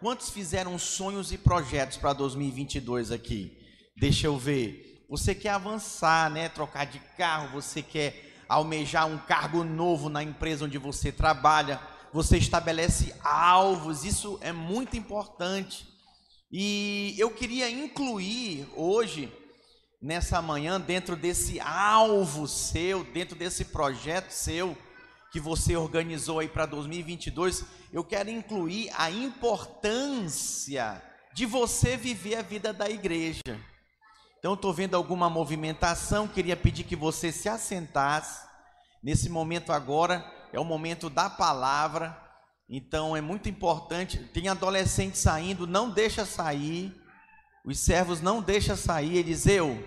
Quantos fizeram sonhos e projetos para 2022 aqui? Deixa eu ver. Você quer avançar, né? Trocar de carro, você quer almejar um cargo novo na empresa onde você trabalha, você estabelece alvos, isso é muito importante. E eu queria incluir hoje, nessa manhã, dentro desse alvo seu, dentro desse projeto seu, que você organizou aí para 2022, eu quero incluir a importância de você viver a vida da igreja. Então, estou vendo alguma movimentação, queria pedir que você se assentasse. Nesse momento agora é o momento da palavra, então é muito importante. Tem adolescente saindo, não deixa sair. Os servos não deixa sair. Eliseu,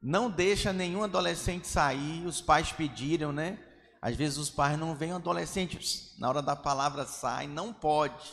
não deixa nenhum adolescente sair. Os pais pediram, né? Às vezes os pais não veem o adolescente, na hora da palavra sai, não pode.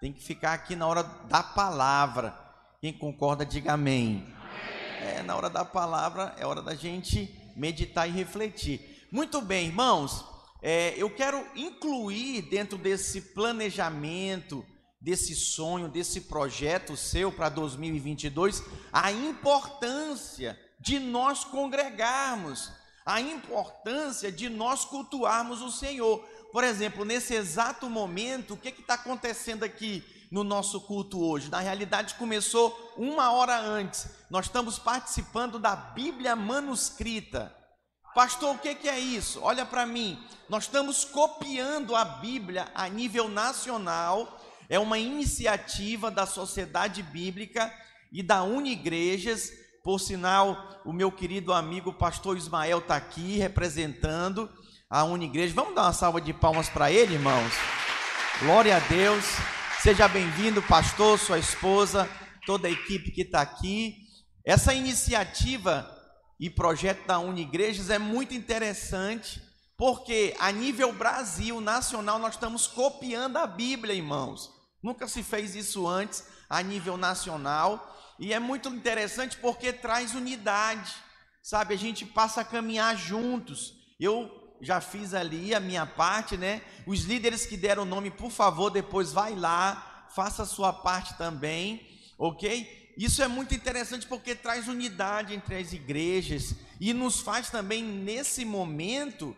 Tem que ficar aqui na hora da palavra. Quem concorda, diga amém. amém. É, na hora da palavra é hora da gente meditar e refletir. Muito bem, irmãos. É, eu quero incluir dentro desse planejamento, desse sonho, desse projeto seu para 2022, a importância de nós congregarmos a importância de nós cultuarmos o Senhor. Por exemplo, nesse exato momento, o que está acontecendo aqui no nosso culto hoje? Na realidade, começou uma hora antes. Nós estamos participando da Bíblia manuscrita. Pastor, o que, que é isso? Olha para mim. Nós estamos copiando a Bíblia a nível nacional. É uma iniciativa da Sociedade Bíblica e da Unigrejas por sinal, o meu querido amigo pastor Ismael está aqui representando a Unigreja. Vamos dar uma salva de palmas para ele, irmãos. Glória a Deus. Seja bem-vindo, pastor, sua esposa, toda a equipe que está aqui. Essa iniciativa e projeto da Unigrejas é muito interessante, porque a nível Brasil, nacional, nós estamos copiando a Bíblia, irmãos. Nunca se fez isso antes a nível nacional. E é muito interessante porque traz unidade, sabe? A gente passa a caminhar juntos. Eu já fiz ali a minha parte, né? Os líderes que deram o nome, por favor, depois vai lá, faça a sua parte também, ok? Isso é muito interessante porque traz unidade entre as igrejas e nos faz também, nesse momento,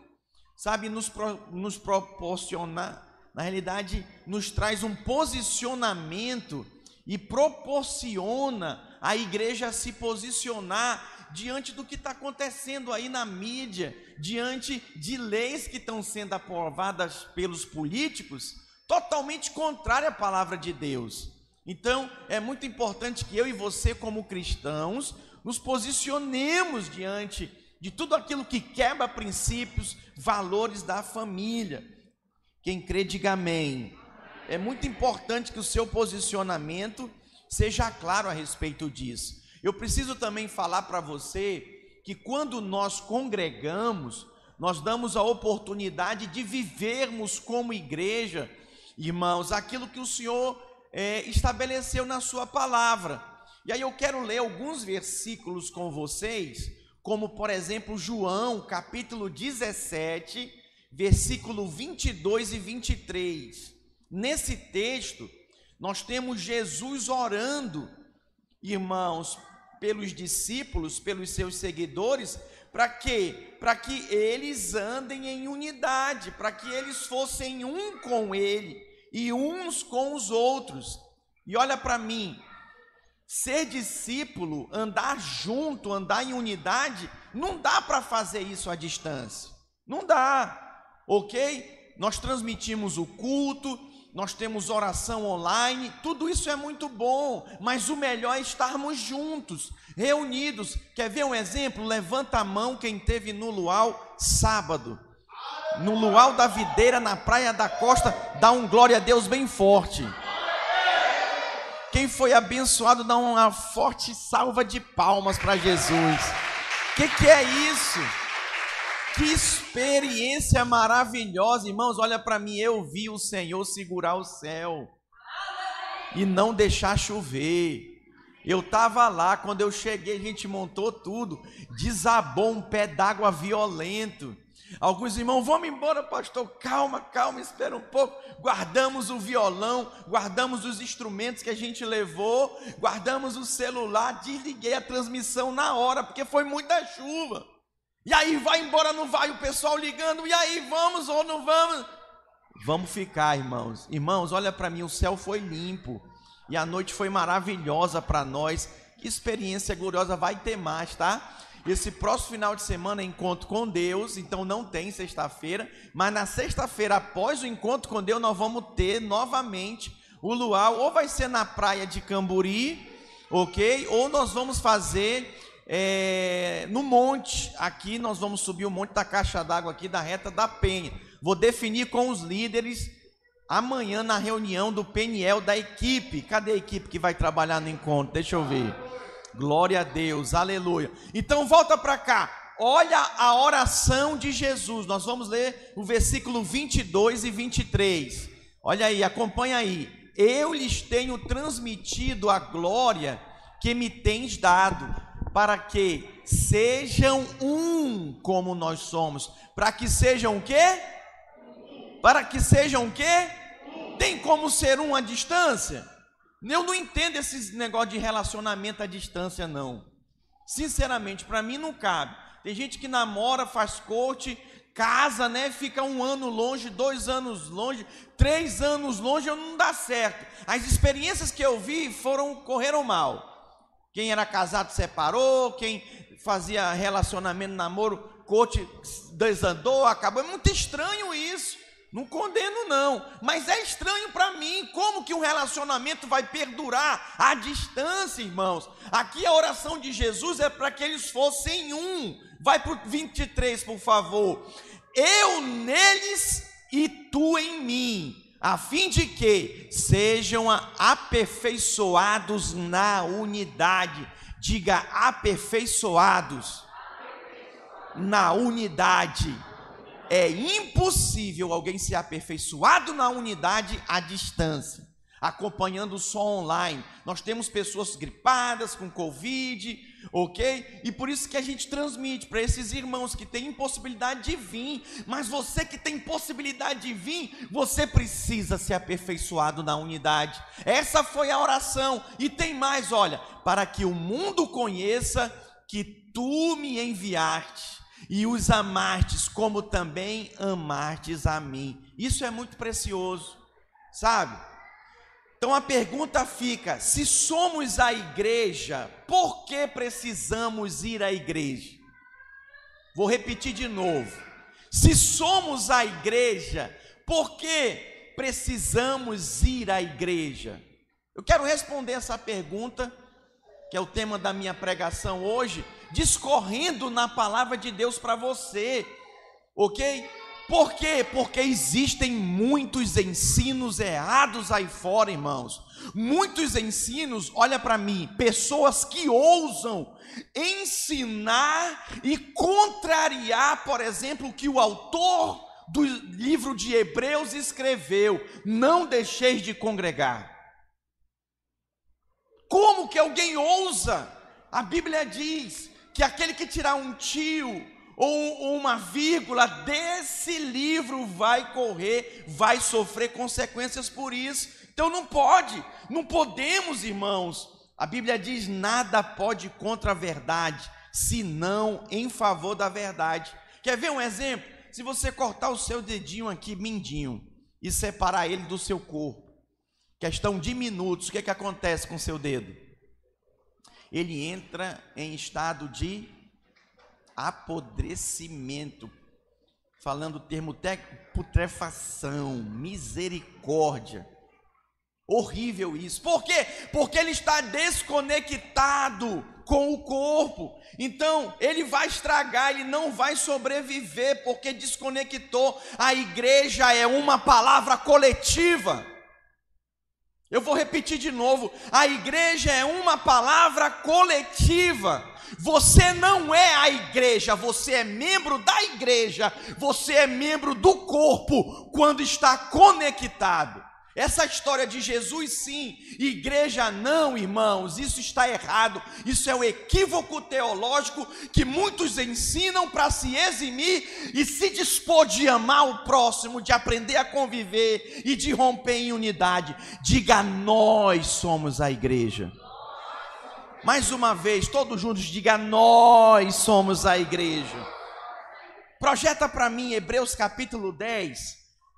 sabe, nos, pro, nos proporcionar, na realidade, nos traz um posicionamento e proporciona a igreja se posicionar diante do que está acontecendo aí na mídia, diante de leis que estão sendo aprovadas pelos políticos, totalmente contrária à palavra de Deus. Então, é muito importante que eu e você, como cristãos, nos posicionemos diante de tudo aquilo que quebra princípios, valores da família. Quem crê, diga amém é muito importante que o seu posicionamento seja claro a respeito disso. Eu preciso também falar para você que quando nós congregamos, nós damos a oportunidade de vivermos como igreja, irmãos, aquilo que o Senhor é, estabeleceu na Sua palavra. E aí eu quero ler alguns versículos com vocês, como por exemplo João, capítulo 17, versículo 22 e 23. Nesse texto, nós temos Jesus orando, irmãos, pelos discípulos, pelos seus seguidores, para quê? Para que eles andem em unidade, para que eles fossem um com ele e uns com os outros. E olha para mim, ser discípulo, andar junto, andar em unidade, não dá para fazer isso à distância. Não dá, ok? Nós transmitimos o culto, nós temos oração online, tudo isso é muito bom, mas o melhor é estarmos juntos, reunidos. Quer ver um exemplo? Levanta a mão quem teve no luau sábado. No luau da videira, na praia da costa, dá um glória a Deus bem forte. Quem foi abençoado, dá uma forte salva de palmas para Jesus. O que, que é isso? Que experiência maravilhosa, irmãos. Olha para mim, eu vi o Senhor segurar o céu e não deixar chover. Eu estava lá, quando eu cheguei, a gente montou tudo, desabou um pé d'água violento. Alguns irmãos, vamos embora, pastor. Calma, calma, espera um pouco. Guardamos o violão, guardamos os instrumentos que a gente levou, guardamos o celular, desliguei a transmissão na hora, porque foi muita chuva. E aí vai embora, não vai, o pessoal ligando, e aí vamos ou não vamos? Vamos ficar, irmãos. Irmãos, olha para mim, o céu foi limpo e a noite foi maravilhosa para nós. Que experiência gloriosa vai ter mais, tá? Esse próximo final de semana é encontro com Deus, então não tem sexta-feira, mas na sexta-feira, após o encontro com Deus, nós vamos ter novamente o luau, ou vai ser na praia de Camburi, ok? Ou nós vamos fazer é, no monte, aqui nós vamos subir o monte da caixa d'água aqui da reta da Penha. Vou definir com os líderes amanhã na reunião do PNL da equipe. Cadê a equipe que vai trabalhar no encontro? Deixa eu ver. Glória a Deus, aleluia. Então volta para cá. Olha a oração de Jesus. Nós vamos ler o versículo 22 e 23. Olha aí, acompanha aí. Eu lhes tenho transmitido a glória que me tens dado, para que sejam um como nós somos. Para que sejam o quê? Para que sejam o quê? Tem como ser um à distância? Eu não entendo esse negócio de relacionamento à distância, não. Sinceramente, para mim não cabe. Tem gente que namora, faz coach, casa, né? Fica um ano longe, dois anos longe, três anos longe, não dá certo. As experiências que eu vi foram correram mal. Quem era casado separou, quem fazia relacionamento, namoro, coach desandou, acabou. É muito estranho isso. Não condeno, não, mas é estranho para mim como que um relacionamento vai perdurar à distância, irmãos. Aqui a oração de Jesus é para que eles fossem um. Vai para o 23, por favor. Eu neles e tu em mim, a fim de que sejam aperfeiçoados na unidade. Diga aperfeiçoados na unidade é impossível alguém ser aperfeiçoado na unidade à distância, acompanhando só online. Nós temos pessoas gripadas com Covid, ok? E por isso que a gente transmite para esses irmãos que têm impossibilidade de vir, mas você que tem possibilidade de vir, você precisa ser aperfeiçoado na unidade. Essa foi a oração, e tem mais: olha, para que o mundo conheça que tu me enviaste e os amastes como também amastes a mim. Isso é muito precioso, sabe? Então a pergunta fica: se somos a igreja, por que precisamos ir à igreja? Vou repetir de novo. Se somos a igreja, por que precisamos ir à igreja? Eu quero responder essa pergunta, que é o tema da minha pregação hoje, discorrendo na palavra de Deus para você, ok? Por quê? Porque existem muitos ensinos errados aí fora, irmãos. Muitos ensinos, olha para mim, pessoas que ousam ensinar e contrariar, por exemplo, o que o autor do livro de Hebreus escreveu: não deixeis de congregar. Como que alguém ousa? A Bíblia diz: que aquele que tirar um tio ou uma vírgula desse livro vai correr, vai sofrer consequências por isso. Então não pode, não podemos, irmãos. A Bíblia diz: nada pode contra a verdade, senão em favor da verdade. Quer ver um exemplo? Se você cortar o seu dedinho aqui, mindinho, e separar ele do seu corpo, questão de minutos, o que, é que acontece com o seu dedo? ele entra em estado de apodrecimento. Falando o termo putrefação, misericórdia. Horrível isso. Por quê? Porque ele está desconectado com o corpo. Então, ele vai estragar, ele não vai sobreviver, porque desconectou. A igreja é uma palavra coletiva. Eu vou repetir de novo: a igreja é uma palavra coletiva. Você não é a igreja, você é membro da igreja, você é membro do corpo quando está conectado. Essa história de Jesus sim, igreja não, irmãos, isso está errado. Isso é o um equívoco teológico que muitos ensinam para se eximir e se dispor de amar o próximo, de aprender a conviver e de romper em unidade. Diga, nós somos a igreja. Mais uma vez, todos juntos, diga, nós somos a igreja. Projeta para mim Hebreus capítulo 10,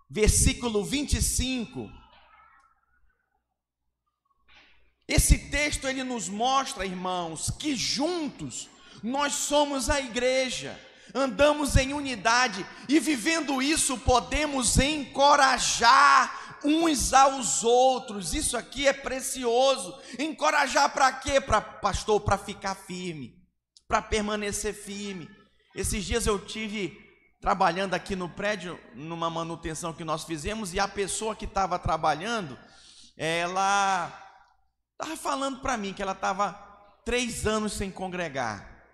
versículo 25. Esse texto ele nos mostra, irmãos, que juntos nós somos a igreja, andamos em unidade e vivendo isso podemos encorajar uns aos outros. Isso aqui é precioso. Encorajar para quê? Para pastor, para ficar firme, para permanecer firme. Esses dias eu tive trabalhando aqui no prédio, numa manutenção que nós fizemos, e a pessoa que estava trabalhando, ela Estava falando para mim que ela estava três anos sem congregar,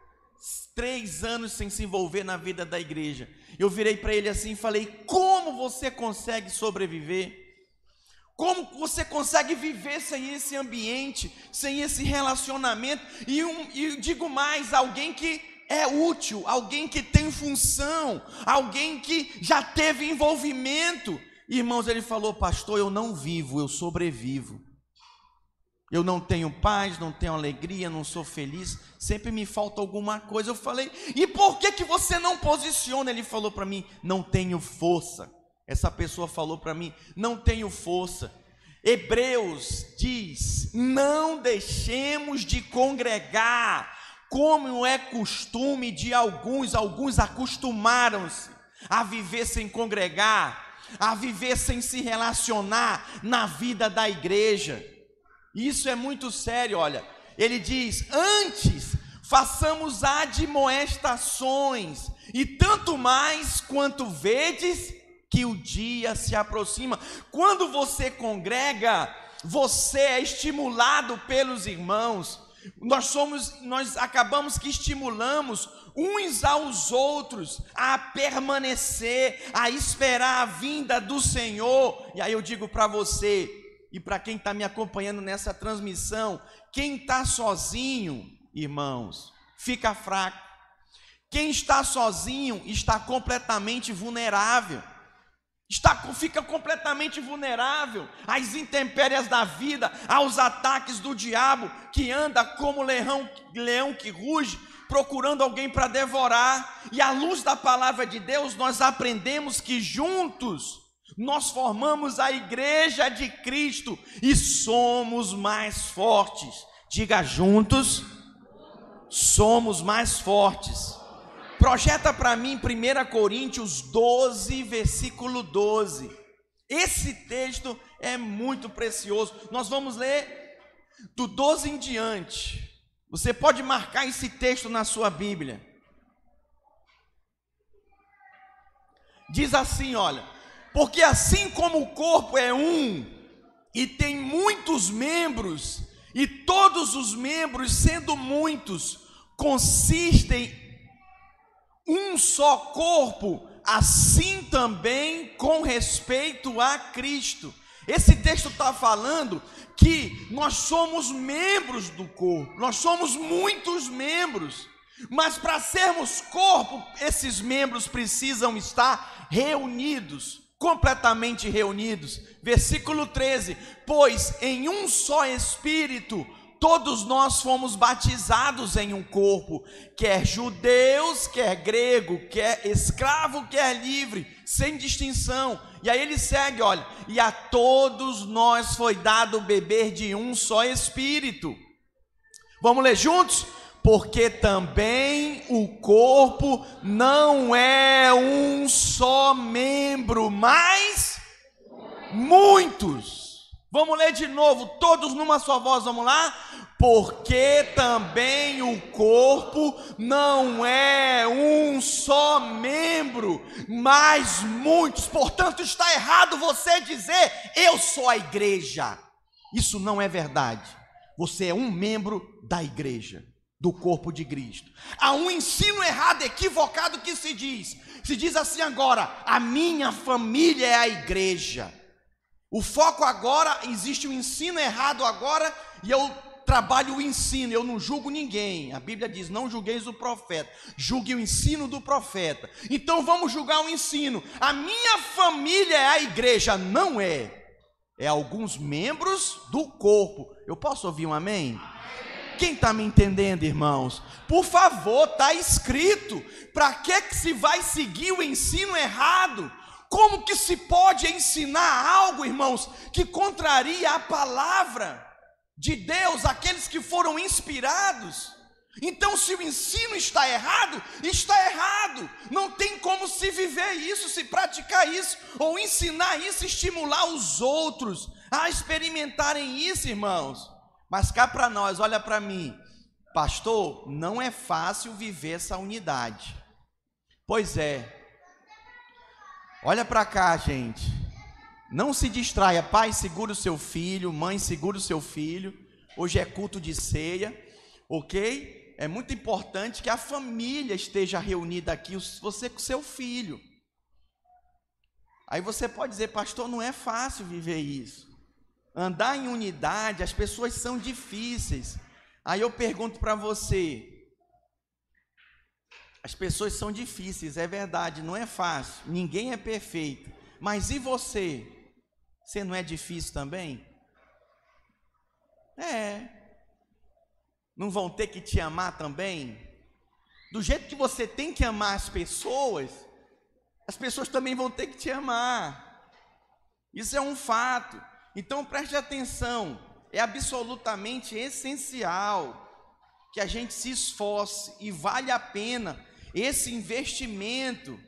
três anos sem se envolver na vida da igreja. Eu virei para ele assim e falei: Como você consegue sobreviver? Como você consegue viver sem esse ambiente, sem esse relacionamento? E, um, e digo mais: alguém que é útil, alguém que tem função, alguém que já teve envolvimento. Irmãos, ele falou, pastor, eu não vivo, eu sobrevivo. Eu não tenho paz, não tenho alegria, não sou feliz, sempre me falta alguma coisa. Eu falei, e por que que você não posiciona? Ele falou para mim, não tenho força. Essa pessoa falou para mim, não tenho força. Hebreus diz: não deixemos de congregar, como é costume de alguns, alguns acostumaram-se a viver sem congregar, a viver sem se relacionar na vida da igreja. Isso é muito sério, olha. Ele diz: antes façamos admoestações, e tanto mais quanto vedes que o dia se aproxima. Quando você congrega, você é estimulado pelos irmãos. Nós somos, nós acabamos que estimulamos uns aos outros a permanecer, a esperar a vinda do Senhor. E aí eu digo para você, e para quem está me acompanhando nessa transmissão, quem está sozinho, irmãos, fica fraco. Quem está sozinho está completamente vulnerável. Está, fica completamente vulnerável às intempéries da vida, aos ataques do diabo, que anda como leão, leão que ruge, procurando alguém para devorar. E à luz da palavra de Deus, nós aprendemos que juntos nós formamos a igreja de Cristo e somos mais fortes. Diga juntos, somos mais fortes. Projeta para mim 1 Coríntios 12, versículo 12. Esse texto é muito precioso. Nós vamos ler do 12 em diante. Você pode marcar esse texto na sua Bíblia. Diz assim, olha: porque assim como o corpo é um e tem muitos membros, e todos os membros, sendo muitos, consistem um só corpo, assim também com respeito a Cristo. Esse texto está falando que nós somos membros do corpo, nós somos muitos membros, mas para sermos corpo, esses membros precisam estar reunidos completamente reunidos. Versículo 13: Pois em um só Espírito todos nós fomos batizados em um corpo, quer judeus, quer grego, quer escravo, quer livre, sem distinção. E aí ele segue, olha, e a todos nós foi dado beber de um só Espírito. Vamos ler juntos? Porque também o corpo não é um só membro, mas muitos. Vamos ler de novo, todos numa só voz, vamos lá? Porque também o corpo não é um só membro, mas muitos. Portanto, está errado você dizer, eu sou a igreja. Isso não é verdade. Você é um membro da igreja do corpo de Cristo. Há um ensino errado, equivocado que se diz. Se diz assim agora: a minha família é a igreja. O foco agora, existe um ensino errado agora, e eu trabalho o ensino, eu não julgo ninguém. A Bíblia diz: não julgueis o profeta, julgue o ensino do profeta. Então vamos julgar o ensino. A minha família é a igreja, não é. É alguns membros do corpo. Eu posso ouvir um amém? Quem está me entendendo, irmãos? Por favor, está escrito. Para que, que se vai seguir o ensino errado? Como que se pode ensinar algo, irmãos, que contraria a palavra de Deus, aqueles que foram inspirados? Então, se o ensino está errado, está errado. Não tem como se viver isso, se praticar isso, ou ensinar isso, estimular os outros a experimentarem isso, irmãos. Mas cá para nós, olha para mim, pastor, não é fácil viver essa unidade. Pois é. Olha para cá, gente. Não se distraia, pai, segura o seu filho, mãe, segura o seu filho. Hoje é culto de ceia, ok? É muito importante que a família esteja reunida aqui, você com seu filho. Aí você pode dizer, pastor, não é fácil viver isso. Andar em unidade, as pessoas são difíceis. Aí eu pergunto para você: as pessoas são difíceis, é verdade, não é fácil, ninguém é perfeito. Mas e você? Você não é difícil também? É. Não vão ter que te amar também? Do jeito que você tem que amar as pessoas, as pessoas também vão ter que te amar. Isso é um fato. Então preste atenção, é absolutamente essencial que a gente se esforce e vale a pena esse investimento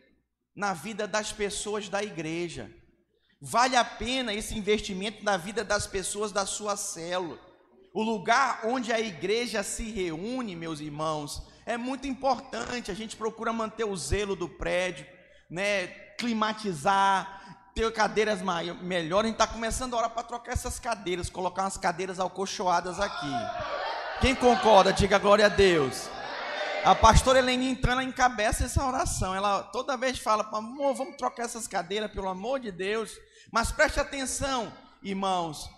na vida das pessoas da igreja. Vale a pena esse investimento na vida das pessoas da sua célula. O lugar onde a igreja se reúne, meus irmãos, é muito importante. A gente procura manter o zelo do prédio, né, climatizar, ter cadeiras melhores, a gente está começando a hora para trocar essas cadeiras, colocar umas cadeiras alcochoadas aqui. Quem concorda, diga glória a Deus. A pastora Helene entrando, encabeça essa oração. Ela toda vez fala, amor, vamos trocar essas cadeiras, pelo amor de Deus. Mas preste atenção, irmãos.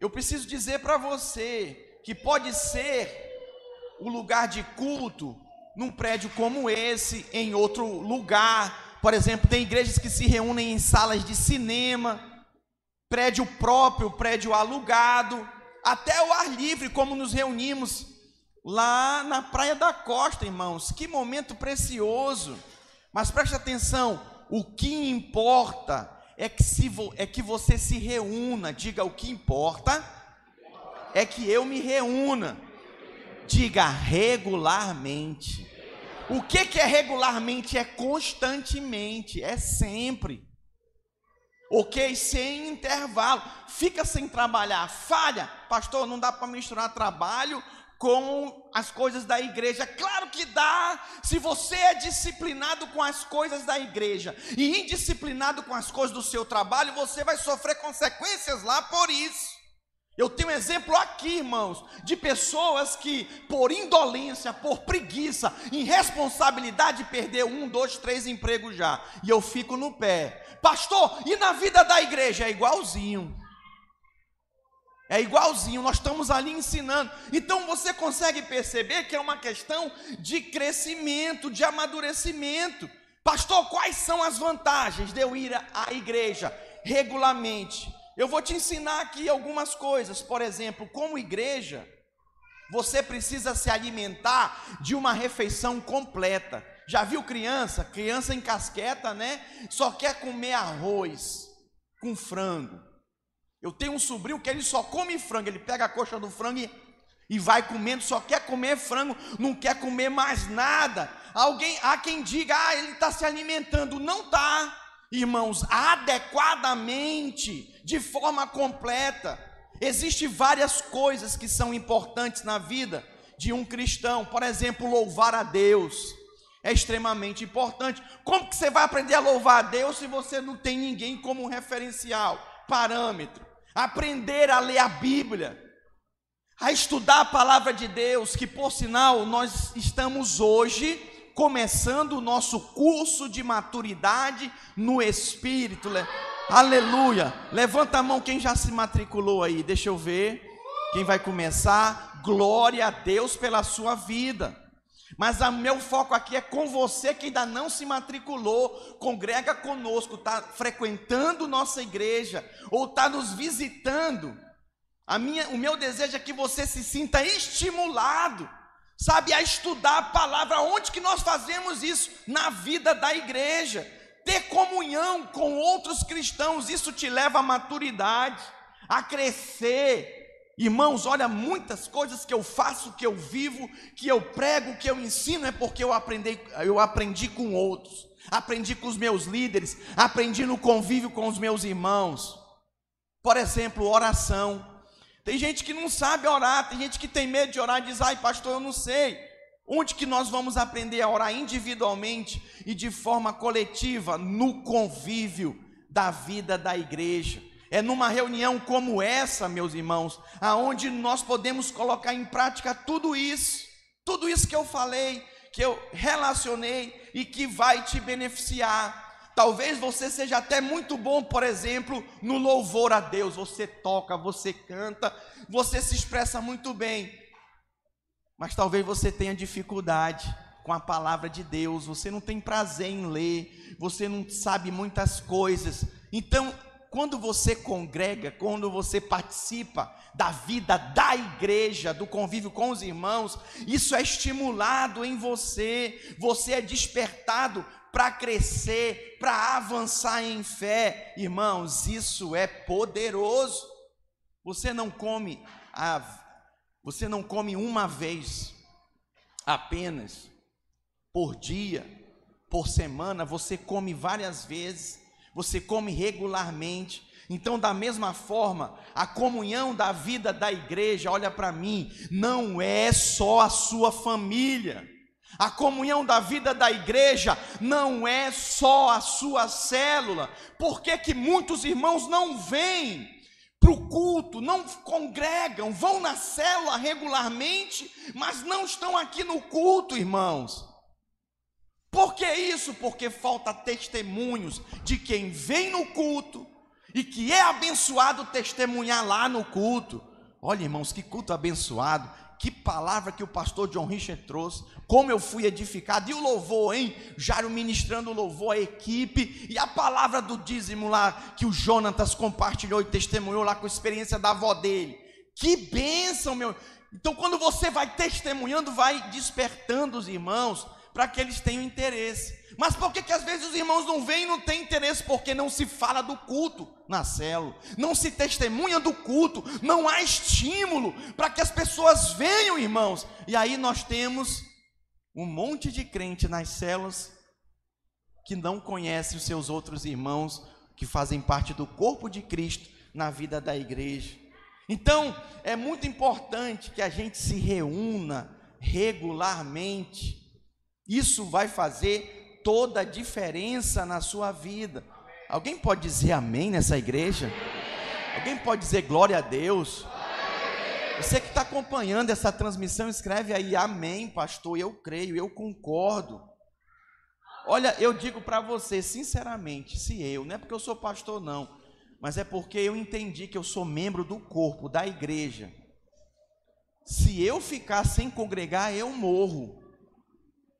Eu preciso dizer para você que pode ser o lugar de culto num prédio como esse, em outro lugar, por exemplo, tem igrejas que se reúnem em salas de cinema, prédio próprio, prédio alugado, até o ar livre, como nos reunimos lá na Praia da Costa, irmãos. Que momento precioso. Mas preste atenção, o que importa é que, se é que você se reúna. Diga o que importa é que eu me reúna. Diga regularmente. O que, que é regularmente? É constantemente, é sempre. Ok? Sem intervalo. Fica sem trabalhar, falha. Pastor, não dá para misturar trabalho com as coisas da igreja. Claro que dá. Se você é disciplinado com as coisas da igreja e indisciplinado com as coisas do seu trabalho, você vai sofrer consequências lá por isso. Eu tenho um exemplo aqui, irmãos, de pessoas que, por indolência, por preguiça, irresponsabilidade, perdeu um, dois, três empregos já. E eu fico no pé. Pastor, e na vida da igreja? É igualzinho. É igualzinho, nós estamos ali ensinando. Então você consegue perceber que é uma questão de crescimento, de amadurecimento. Pastor, quais são as vantagens de eu ir à igreja regularmente? Eu vou te ensinar aqui algumas coisas. Por exemplo, como igreja, você precisa se alimentar de uma refeição completa. Já viu criança? Criança em casqueta, né? Só quer comer arroz com frango. Eu tenho um sobrinho que ele só come frango. Ele pega a coxa do frango e, e vai comendo, só quer comer frango, não quer comer mais nada. Alguém, há quem diga, ah, ele está se alimentando. Não está irmãos, adequadamente, de forma completa. Existem várias coisas que são importantes na vida de um cristão. Por exemplo, louvar a Deus é extremamente importante. Como que você vai aprender a louvar a Deus se você não tem ninguém como referencial, parâmetro? Aprender a ler a Bíblia, a estudar a palavra de Deus, que por sinal nós estamos hoje começando o nosso curso de maturidade no Espírito. Aleluia. Levanta a mão quem já se matriculou aí. Deixa eu ver. Quem vai começar? Glória a Deus pela sua vida. Mas o meu foco aqui é com você que ainda não se matriculou, congrega conosco, está frequentando nossa igreja ou está nos visitando. A minha, o meu desejo é que você se sinta estimulado, sabe, a estudar a palavra. Onde que nós fazemos isso? Na vida da igreja. Ter comunhão com outros cristãos, isso te leva à maturidade, a crescer, Irmãos, olha, muitas coisas que eu faço, que eu vivo, que eu prego, que eu ensino, é porque eu aprendi, eu aprendi com outros, aprendi com os meus líderes, aprendi no convívio com os meus irmãos. Por exemplo, oração. Tem gente que não sabe orar, tem gente que tem medo de orar e diz, ai pastor, eu não sei. Onde que nós vamos aprender a orar individualmente e de forma coletiva? No convívio da vida da igreja. É numa reunião como essa, meus irmãos, aonde nós podemos colocar em prática tudo isso, tudo isso que eu falei, que eu relacionei e que vai te beneficiar. Talvez você seja até muito bom, por exemplo, no louvor a Deus. Você toca, você canta, você se expressa muito bem. Mas talvez você tenha dificuldade com a palavra de Deus, você não tem prazer em ler, você não sabe muitas coisas. Então, quando você congrega, quando você participa da vida da igreja, do convívio com os irmãos, isso é estimulado em você, você é despertado para crescer, para avançar em fé. Irmãos, isso é poderoso. Você não come a, você não come uma vez apenas por dia, por semana, você come várias vezes você come regularmente. Então, da mesma forma, a comunhão da vida da igreja, olha para mim, não é só a sua família. A comunhão da vida da igreja não é só a sua célula. Por que, que muitos irmãos não vêm para o culto, não congregam, vão na célula regularmente, mas não estão aqui no culto, irmãos? Por que isso? Porque falta testemunhos de quem vem no culto e que é abençoado testemunhar lá no culto. Olha, irmãos, que culto abençoado. Que palavra que o pastor John Richard trouxe. Como eu fui edificado. E o louvor, hein? Jairo ministrando louvor à equipe. E a palavra do dízimo lá que o Jonatas compartilhou e testemunhou lá com a experiência da avó dele. Que bênção, meu. Então, quando você vai testemunhando, vai despertando os irmãos para que eles tenham interesse. Mas por que, que às vezes os irmãos não vêm e não têm interesse? Porque não se fala do culto na célula, não se testemunha do culto, não há estímulo para que as pessoas venham, irmãos. E aí nós temos um monte de crente nas células que não conhece os seus outros irmãos que fazem parte do corpo de Cristo na vida da igreja. Então, é muito importante que a gente se reúna regularmente isso vai fazer toda a diferença na sua vida. Alguém pode dizer amém nessa igreja? Alguém pode dizer glória a Deus? Você que está acompanhando essa transmissão, escreve aí amém, pastor. Eu creio, eu concordo. Olha, eu digo para você, sinceramente, se eu, não é porque eu sou pastor, não, mas é porque eu entendi que eu sou membro do corpo, da igreja. Se eu ficar sem congregar, eu morro.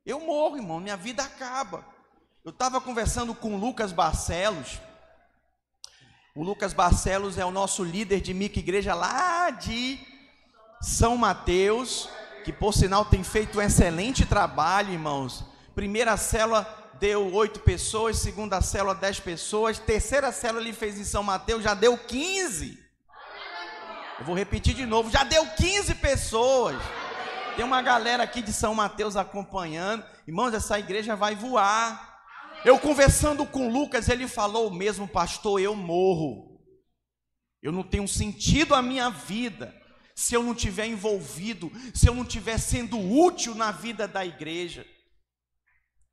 Eu morro, irmão, minha vida acaba. Eu estava conversando com o Lucas Barcelos. O Lucas Barcelos é o nosso líder de mica igreja lá de São Mateus, que por sinal tem feito um excelente trabalho, irmãos. Primeira célula deu oito pessoas, segunda célula dez pessoas, terceira célula ele fez em São Mateus, já deu 15. Eu vou repetir de novo, já deu 15 pessoas. Tem uma galera aqui de São Mateus acompanhando. Irmãos, essa igreja vai voar. Eu conversando com Lucas, ele falou: mesmo pastor, eu morro. Eu não tenho sentido a minha vida se eu não tiver envolvido, se eu não tiver sendo útil na vida da igreja.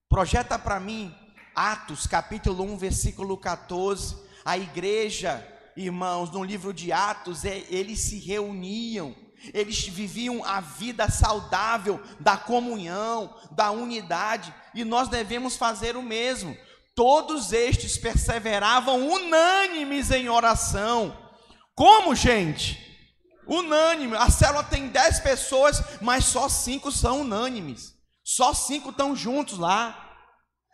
Projeta para mim Atos, capítulo 1, versículo 14. A igreja, irmãos, no livro de Atos, é, eles se reuniam eles viviam a vida saudável da comunhão, da unidade, e nós devemos fazer o mesmo. Todos estes perseveravam unânimes em oração. Como, gente? Unânime. A célula tem dez pessoas, mas só cinco são unânimes. Só cinco estão juntos lá.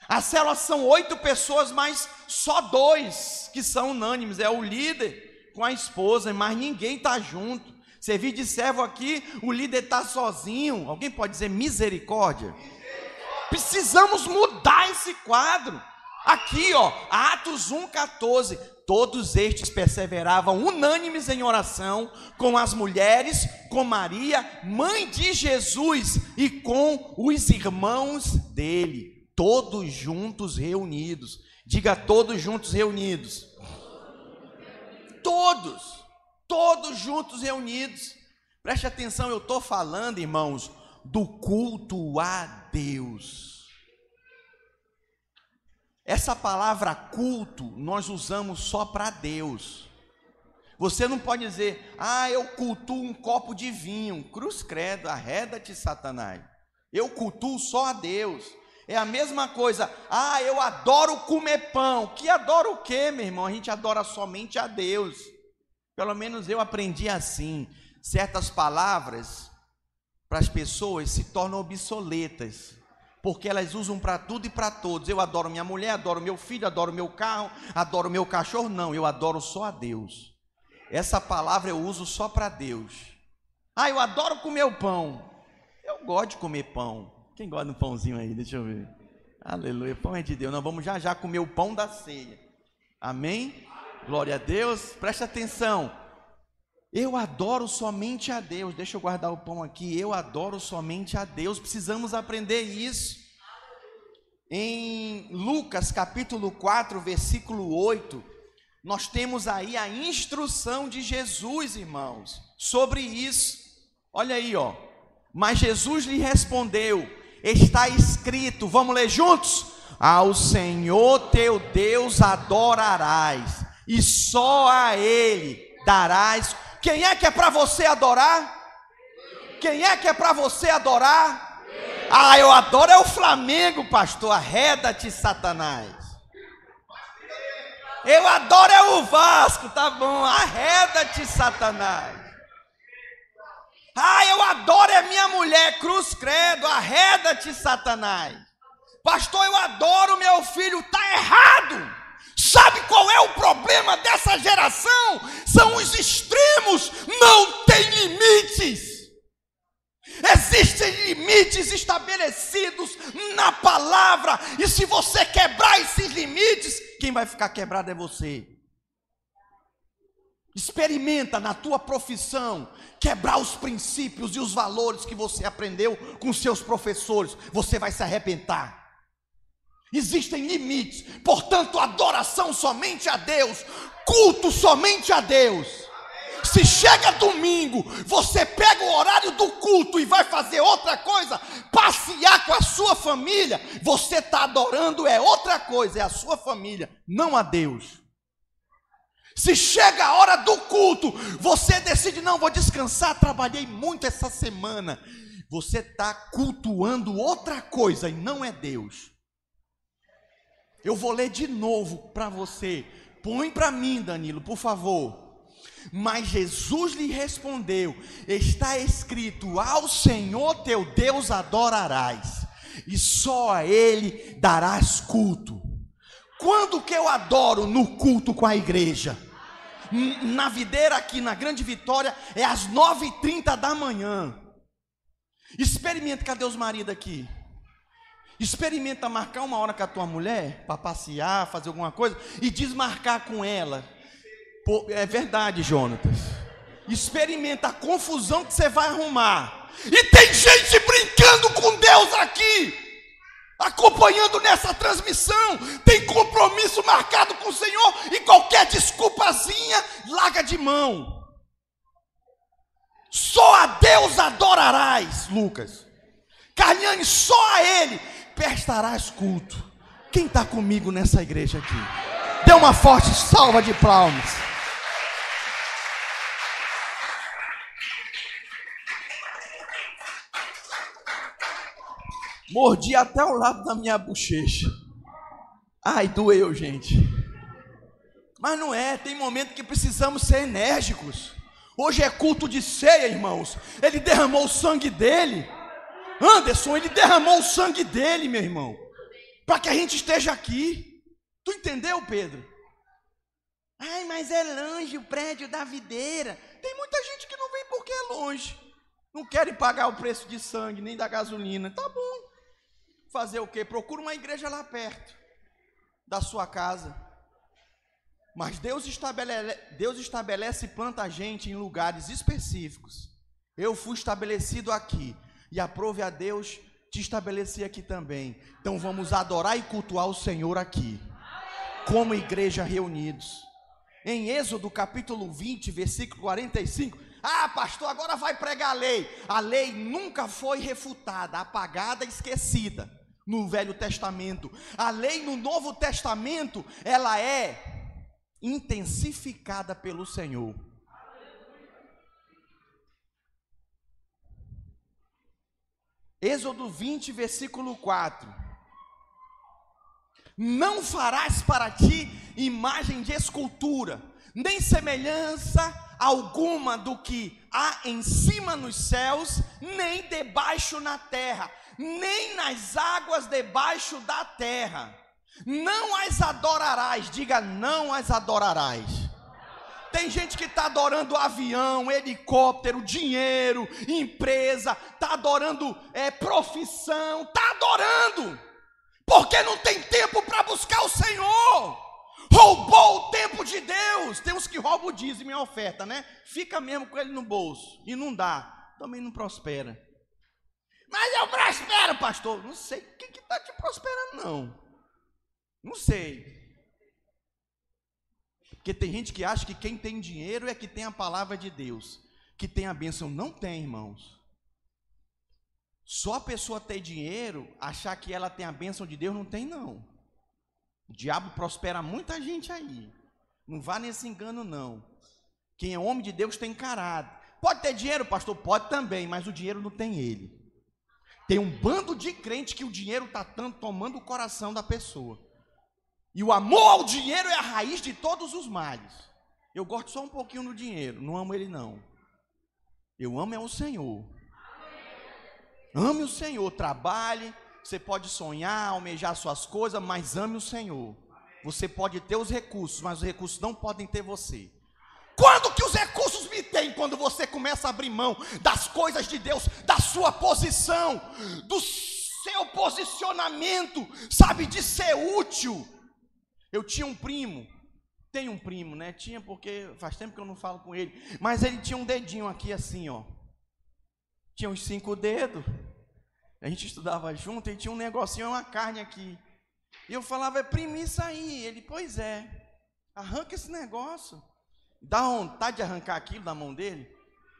A célula são oito pessoas, mas só dois que são unânimes. É o líder com a esposa, mas ninguém está junto. Servir de servo aqui, o líder está sozinho. Alguém pode dizer misericórdia? Precisamos mudar esse quadro. Aqui, ó, Atos 1,14. Todos estes perseveravam unânimes em oração com as mulheres, com Maria, mãe de Jesus, e com os irmãos dele, todos juntos reunidos. Diga todos juntos reunidos. Todos, todos juntos reunidos. Preste atenção, eu estou falando, irmãos, do culto a Deus. Essa palavra culto nós usamos só para Deus. Você não pode dizer, ah, eu cultuo um copo de vinho. Cruz credo, arreda-te, Satanás. Eu cultuo só a Deus. É a mesma coisa, ah, eu adoro comer pão. Que adoro o quê, meu irmão? A gente adora somente a Deus. Pelo menos eu aprendi assim. Certas palavras para as pessoas se tornam obsoletas porque elas usam para tudo e para todos. Eu adoro minha mulher, adoro meu filho, adoro meu carro, adoro meu cachorro. Não, eu adoro só a Deus. Essa palavra eu uso só para Deus. Ah, eu adoro comer o pão. Eu gosto de comer pão. Quem gosta um pãozinho aí? Deixa eu ver. Aleluia, pão é de Deus. Nós vamos já já comer o pão da ceia. Amém? Glória a Deus. Preste atenção. Eu adoro somente a Deus. Deixa eu guardar o pão aqui. Eu adoro somente a Deus. Precisamos aprender isso. Em Lucas capítulo 4, versículo 8, nós temos aí a instrução de Jesus, irmãos, sobre isso. Olha aí, ó. Mas Jesus lhe respondeu: Está escrito, vamos ler juntos? Ao Senhor teu Deus adorarás, e só a Ele darás quem é que é para você adorar? Quem é que é para você adorar? Ah, eu adoro é o Flamengo, pastor. Arreda-te, Satanás. Eu adoro é o Vasco, tá bom. Arreda-te, Satanás. Ah, eu adoro é minha mulher, cruz credo. Arreda-te, Satanás. Pastor, eu adoro meu filho, tá errado. Sabe qual é o problema dessa geração? São os extremos, não tem limites. Existem limites estabelecidos na palavra, e se você quebrar esses limites, quem vai ficar quebrado é você. Experimenta na tua profissão quebrar os princípios e os valores que você aprendeu com seus professores, você vai se arrepentar. Existem limites, portanto, adoração somente a Deus, culto somente a Deus. Se chega domingo, você pega o horário do culto e vai fazer outra coisa, passear com a sua família, você está adorando é outra coisa, é a sua família, não a Deus. Se chega a hora do culto, você decide, não, vou descansar, trabalhei muito essa semana. Você está cultuando outra coisa e não é Deus. Eu vou ler de novo para você. Põe para mim, Danilo, por favor. Mas Jesus lhe respondeu: Está escrito: Ao Senhor teu Deus adorarás, e só a Ele darás culto. Quando que eu adoro no culto com a igreja? Na videira aqui na Grande Vitória é às 9h30 da manhã. Experimente, cadê os maridos aqui? Experimenta marcar uma hora com a tua mulher para passear, fazer alguma coisa e desmarcar com ela. É verdade, Jonatas. Experimenta a confusão que você vai arrumar. E tem gente brincando com Deus aqui, acompanhando nessa transmissão. Tem compromisso marcado com o Senhor e qualquer desculpazinha larga de mão. Só a Deus adorarás, Lucas. Carliane, só a Ele prestarás culto. Quem está comigo nessa igreja aqui? Dê uma forte salva de palmas. Mordi até o lado da minha bochecha. Ai, doeu, gente. Mas não é, tem momento que precisamos ser enérgicos. Hoje é culto de ceia, irmãos. Ele derramou o sangue dele. Anderson, ele derramou o sangue dele, meu irmão. Para que a gente esteja aqui. Tu entendeu, Pedro? Ai, mas é longe o prédio da videira. Tem muita gente que não vem porque é longe. Não querem pagar o preço de sangue, nem da gasolina. Tá bom. Fazer o quê? Procura uma igreja lá perto da sua casa. Mas Deus estabelece, Deus estabelece e planta a gente em lugares específicos. Eu fui estabelecido aqui. E aprove a Deus te estabelecer aqui também. Então vamos adorar e cultuar o Senhor aqui. Como igreja reunidos. Em Êxodo capítulo 20, versículo 45. Ah, pastor, agora vai pregar a lei. A lei nunca foi refutada, apagada, esquecida no Velho Testamento. A lei no Novo Testamento, ela é intensificada pelo Senhor. Êxodo 20, versículo 4. Não farás para ti imagem de escultura, nem semelhança alguma do que há em cima nos céus, nem debaixo na terra, nem nas águas debaixo da terra não as adorarás, diga não as adorarás. Tem gente que está adorando avião, helicóptero, dinheiro, empresa, está adorando é, profissão, está adorando, porque não tem tempo para buscar o Senhor. Roubou o tempo de Deus. Tem uns que roubam o dízimo e a oferta, né? Fica mesmo com ele no bolso e não dá, também não prospera. Mas eu prospero, pastor. Não sei o que está te prosperando, não. Não sei. Porque tem gente que acha que quem tem dinheiro é que tem a palavra de Deus, que tem a bênção. Não tem, irmãos. Só a pessoa ter dinheiro, achar que ela tem a bênção de Deus, não tem, não. O diabo prospera muita gente aí. Não vá nesse engano, não. Quem é homem de Deus tem caráter. Pode ter dinheiro, pastor? Pode também, mas o dinheiro não tem ele. Tem um bando de crente que o dinheiro está tomando o coração da pessoa. E o amor ao dinheiro é a raiz de todos os males. Eu gosto só um pouquinho do dinheiro, não amo ele não. Eu amo é o Senhor. Ame o Senhor, trabalhe, você pode sonhar, almejar suas coisas, mas ame o Senhor. Você pode ter os recursos, mas os recursos não podem ter você. Quando que os recursos me têm? Quando você começa a abrir mão das coisas de Deus, da sua posição, do seu posicionamento, sabe, de ser útil. Eu tinha um primo, tem um primo, né? Tinha porque faz tempo que eu não falo com ele, mas ele tinha um dedinho aqui assim, ó. Tinha uns cinco dedos. A gente estudava junto e tinha um negocinho, uma carne aqui. E eu falava, é primo, isso aí. Ele, pois é. Arranca esse negócio. Dá vontade de arrancar aquilo da mão dele.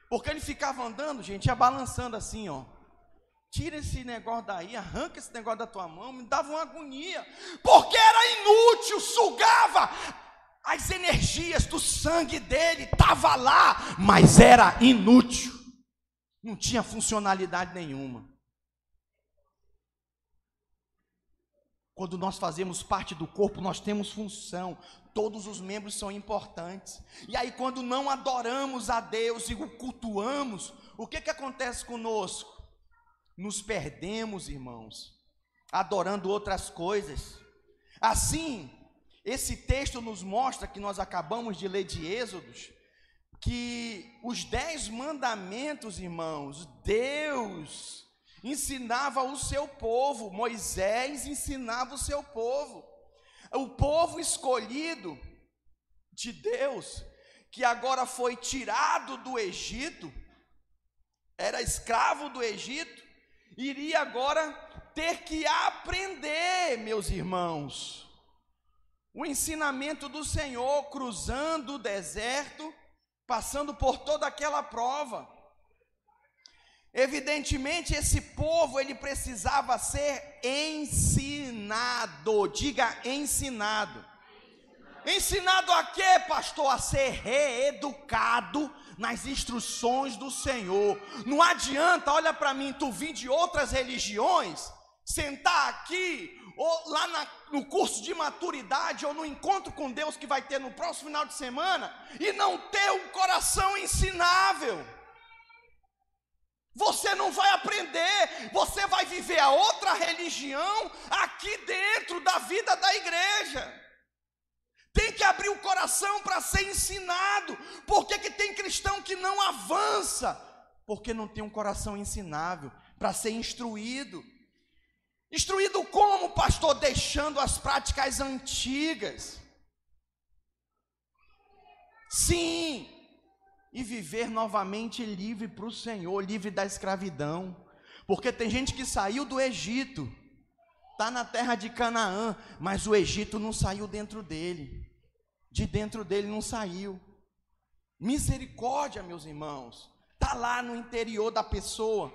Porque ele ficava andando, gente, ia balançando assim, ó. Tira esse negócio daí, arranca esse negócio da tua mão, me dava uma agonia, porque era inútil, sugava as energias do sangue dele, estava lá, mas era inútil, não tinha funcionalidade nenhuma. Quando nós fazemos parte do corpo, nós temos função, todos os membros são importantes. E aí, quando não adoramos a Deus e o cultuamos, o que, que acontece conosco? Nos perdemos, irmãos, adorando outras coisas. Assim, esse texto nos mostra que nós acabamos de ler de Êxodos, que os dez mandamentos, irmãos, Deus ensinava o seu povo, Moisés ensinava o seu povo, o povo escolhido de Deus, que agora foi tirado do Egito, era escravo do Egito, iria agora ter que aprender, meus irmãos, o ensinamento do Senhor, cruzando o deserto, passando por toda aquela prova. Evidentemente, esse povo ele precisava ser ensinado. Diga ensinado. Ensinado a quê, pastor? A ser reeducado nas instruções do Senhor. Não adianta, olha para mim, tu vir de outras religiões, sentar aqui, ou lá na, no curso de maturidade, ou no encontro com Deus que vai ter no próximo final de semana, e não ter um coração ensinável. Você não vai aprender, você vai viver a outra religião aqui dentro da vida da igreja. Tem que abrir o coração para ser ensinado. Por que, que tem cristão que não avança? Porque não tem um coração ensinável para ser instruído. Instruído como, pastor? Deixando as práticas antigas. Sim, e viver novamente livre para o Senhor, livre da escravidão. Porque tem gente que saiu do Egito, está na terra de Canaã, mas o Egito não saiu dentro dele, de dentro dele não saiu. Misericórdia, meus irmãos, está lá no interior da pessoa.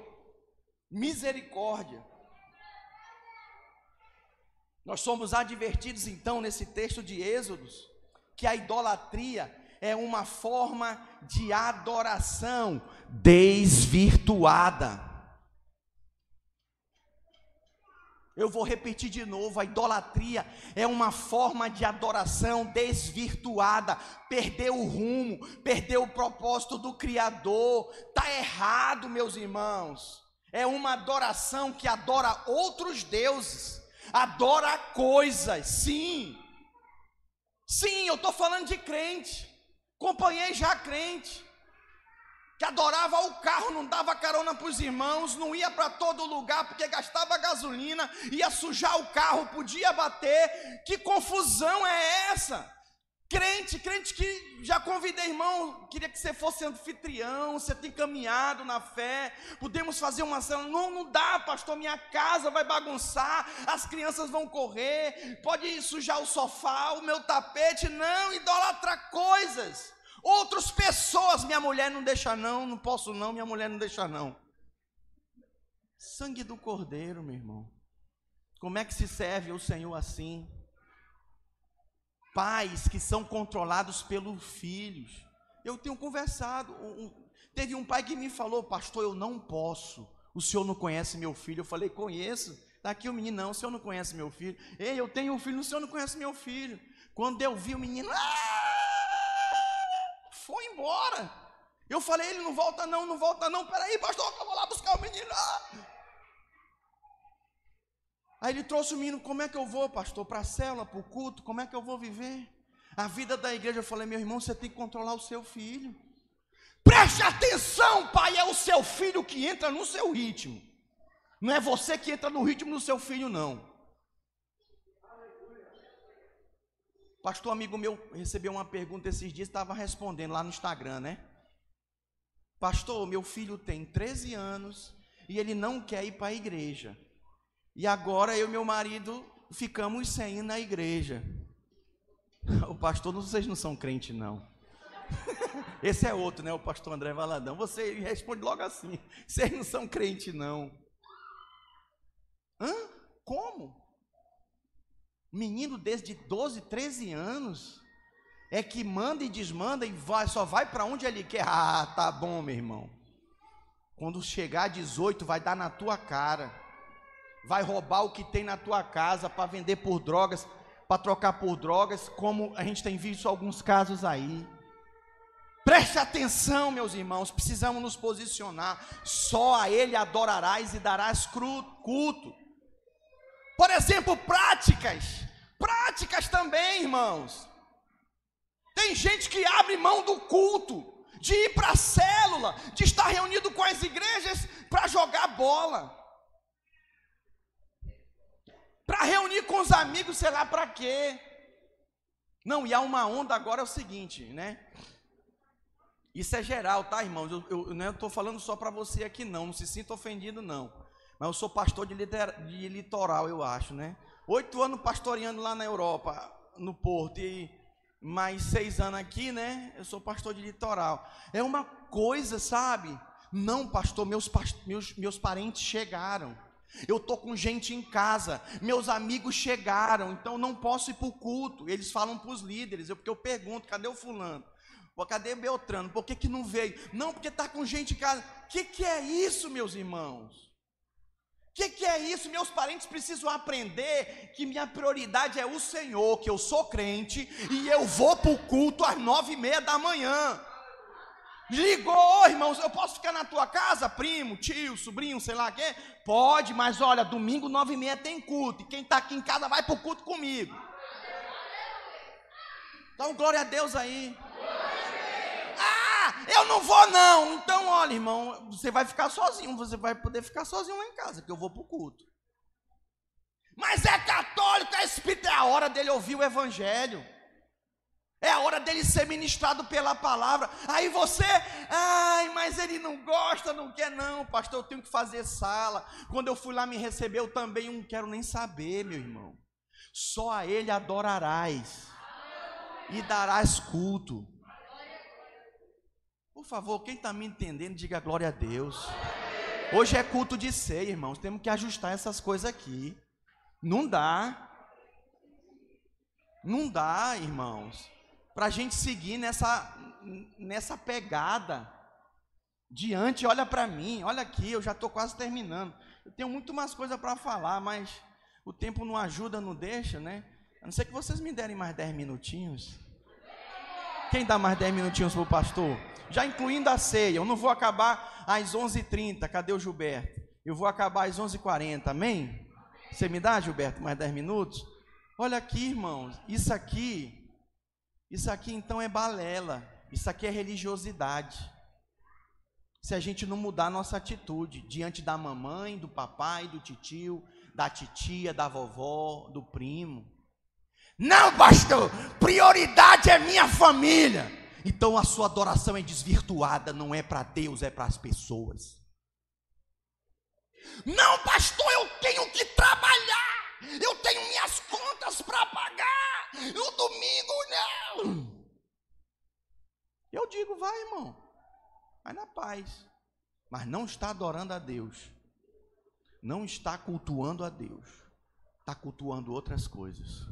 Misericórdia. Nós somos advertidos então nesse texto de Êxodos que a idolatria é uma forma de adoração desvirtuada. Eu vou repetir de novo: a idolatria é uma forma de adoração desvirtuada, perdeu o rumo, perdeu o propósito do Criador, está errado, meus irmãos. É uma adoração que adora outros deuses adora coisas, sim. Sim, eu estou falando de crente. Acompanhei já crente. Que adorava o carro, não dava carona para os irmãos, não ia para todo lugar porque gastava gasolina, ia sujar o carro, podia bater. Que confusão é essa? Crente, crente que já convidei, irmão, queria que você fosse anfitrião, você tem caminhado na fé, podemos fazer uma cena. Não, não dá, pastor, minha casa vai bagunçar, as crianças vão correr, pode sujar o sofá, o meu tapete. Não, idolatra coisas. Outras pessoas, minha mulher não deixa não, não posso não, minha mulher não deixa não. Sangue do cordeiro, meu irmão. Como é que se serve o Senhor assim? pais que são controlados pelos filhos. Eu tenho conversado. Um, teve um pai que me falou, pastor, eu não posso. O senhor não conhece meu filho? Eu falei, conheço. Está aqui o menino, não, o senhor não conhece meu filho. Ei, eu tenho um filho, o senhor não conhece meu filho. Quando eu vi o menino, ah, foi embora. Eu falei, ele não volta não, não volta não. Peraí, pastor, eu vou lá buscar o menino. Ah. Aí ele trouxe o menino, como é que eu vou, pastor? Para a célula, para o culto, como é que eu vou viver? A vida da igreja, eu falei, meu irmão, você tem que controlar o seu filho. Preste atenção, pai, é o seu filho que entra no seu ritmo. Não é você que entra no ritmo do seu filho, não. Pastor amigo meu recebeu uma pergunta esses dias, estava respondendo lá no Instagram, né? Pastor, meu filho tem 13 anos e ele não quer ir para a igreja. E agora eu e meu marido ficamos sem ir na igreja. O pastor, vocês não são crente, não. Esse é outro, né? O pastor André Valadão. Você responde logo assim: vocês não são crente, não. Hã? Como? Menino desde 12, 13 anos é que manda e desmanda e vai, só vai para onde ele quer. Ah, tá bom, meu irmão. Quando chegar a 18, vai dar na tua cara vai roubar o que tem na tua casa para vender por drogas, para trocar por drogas, como a gente tem visto alguns casos aí. Preste atenção, meus irmãos, precisamos nos posicionar. Só a Ele adorarás e darás culto. Por exemplo, práticas. Práticas também, irmãos. Tem gente que abre mão do culto, de ir para a célula, de estar reunido com as igrejas para jogar bola para reunir com os amigos, sei lá para quê. Não, e há uma onda agora é o seguinte, né? Isso é geral, tá, irmãos? Eu, eu não estou falando só para você aqui, não. Não se sinta ofendido, não. Mas eu sou pastor de, de litoral, eu acho, né? Oito anos pastoreando lá na Europa, no Porto, e mais seis anos aqui, né? Eu sou pastor de litoral. É uma coisa, sabe? Não, pastor, meus, meus, meus parentes chegaram. Eu estou com gente em casa, meus amigos chegaram, então não posso ir para o culto. Eles falam para os líderes, eu, porque eu pergunto: cadê o fulano? Cadê Beltrano? Por que, que não veio? Não, porque está com gente em casa. O que, que é isso, meus irmãos? Que, que é isso? Meus parentes precisam aprender que minha prioridade é o Senhor, que eu sou crente e eu vou para o culto às nove e meia da manhã. Ligou, irmãos, eu posso ficar na tua casa, primo, tio, sobrinho, sei lá quem? Pode, mas olha, domingo nove e meia tem culto, e quem está aqui em casa vai para o culto comigo. Então, glória a Deus aí. Eu não vou, não. Então, olha, irmão, você vai ficar sozinho. Você vai poder ficar sozinho lá em casa, que eu vou para o culto. Mas é católico, é espírita. É a hora dele ouvir o evangelho. É a hora dele ser ministrado pela palavra. Aí você, ai, mas ele não gosta, não quer, não, pastor. Eu tenho que fazer sala. Quando eu fui lá me receber, eu também não quero nem saber, meu irmão. Só a ele adorarás e darás culto. Por favor, quem está me entendendo, diga glória a Deus. Hoje é culto de ceia, irmãos. Temos que ajustar essas coisas aqui. Não dá. Não dá, irmãos. Para a gente seguir nessa, nessa pegada. Diante, olha para mim, olha aqui, eu já estou quase terminando. Eu tenho muito mais coisa para falar, mas o tempo não ajuda, não deixa, né? A não ser que vocês me derem mais 10 minutinhos. Quem dá mais 10 minutinhos para o pastor? Já incluindo a ceia. Eu não vou acabar às 11h30. Cadê o Gilberto? Eu vou acabar às 11h40. Amém? Você me dá, Gilberto, mais 10 minutos? Olha aqui, irmãos. Isso aqui, isso aqui então é balela. Isso aqui é religiosidade. Se a gente não mudar a nossa atitude diante da mamãe, do papai, do titio, da titia, da vovó, do primo. Não, pastor, prioridade é minha família. Então a sua adoração é desvirtuada, não é para Deus, é para as pessoas. Não, pastor, eu tenho que trabalhar, eu tenho minhas contas para pagar, o domingo não. Eu digo, vai, irmão, vai na paz, mas não está adorando a Deus, não está cultuando a Deus, está cultuando outras coisas.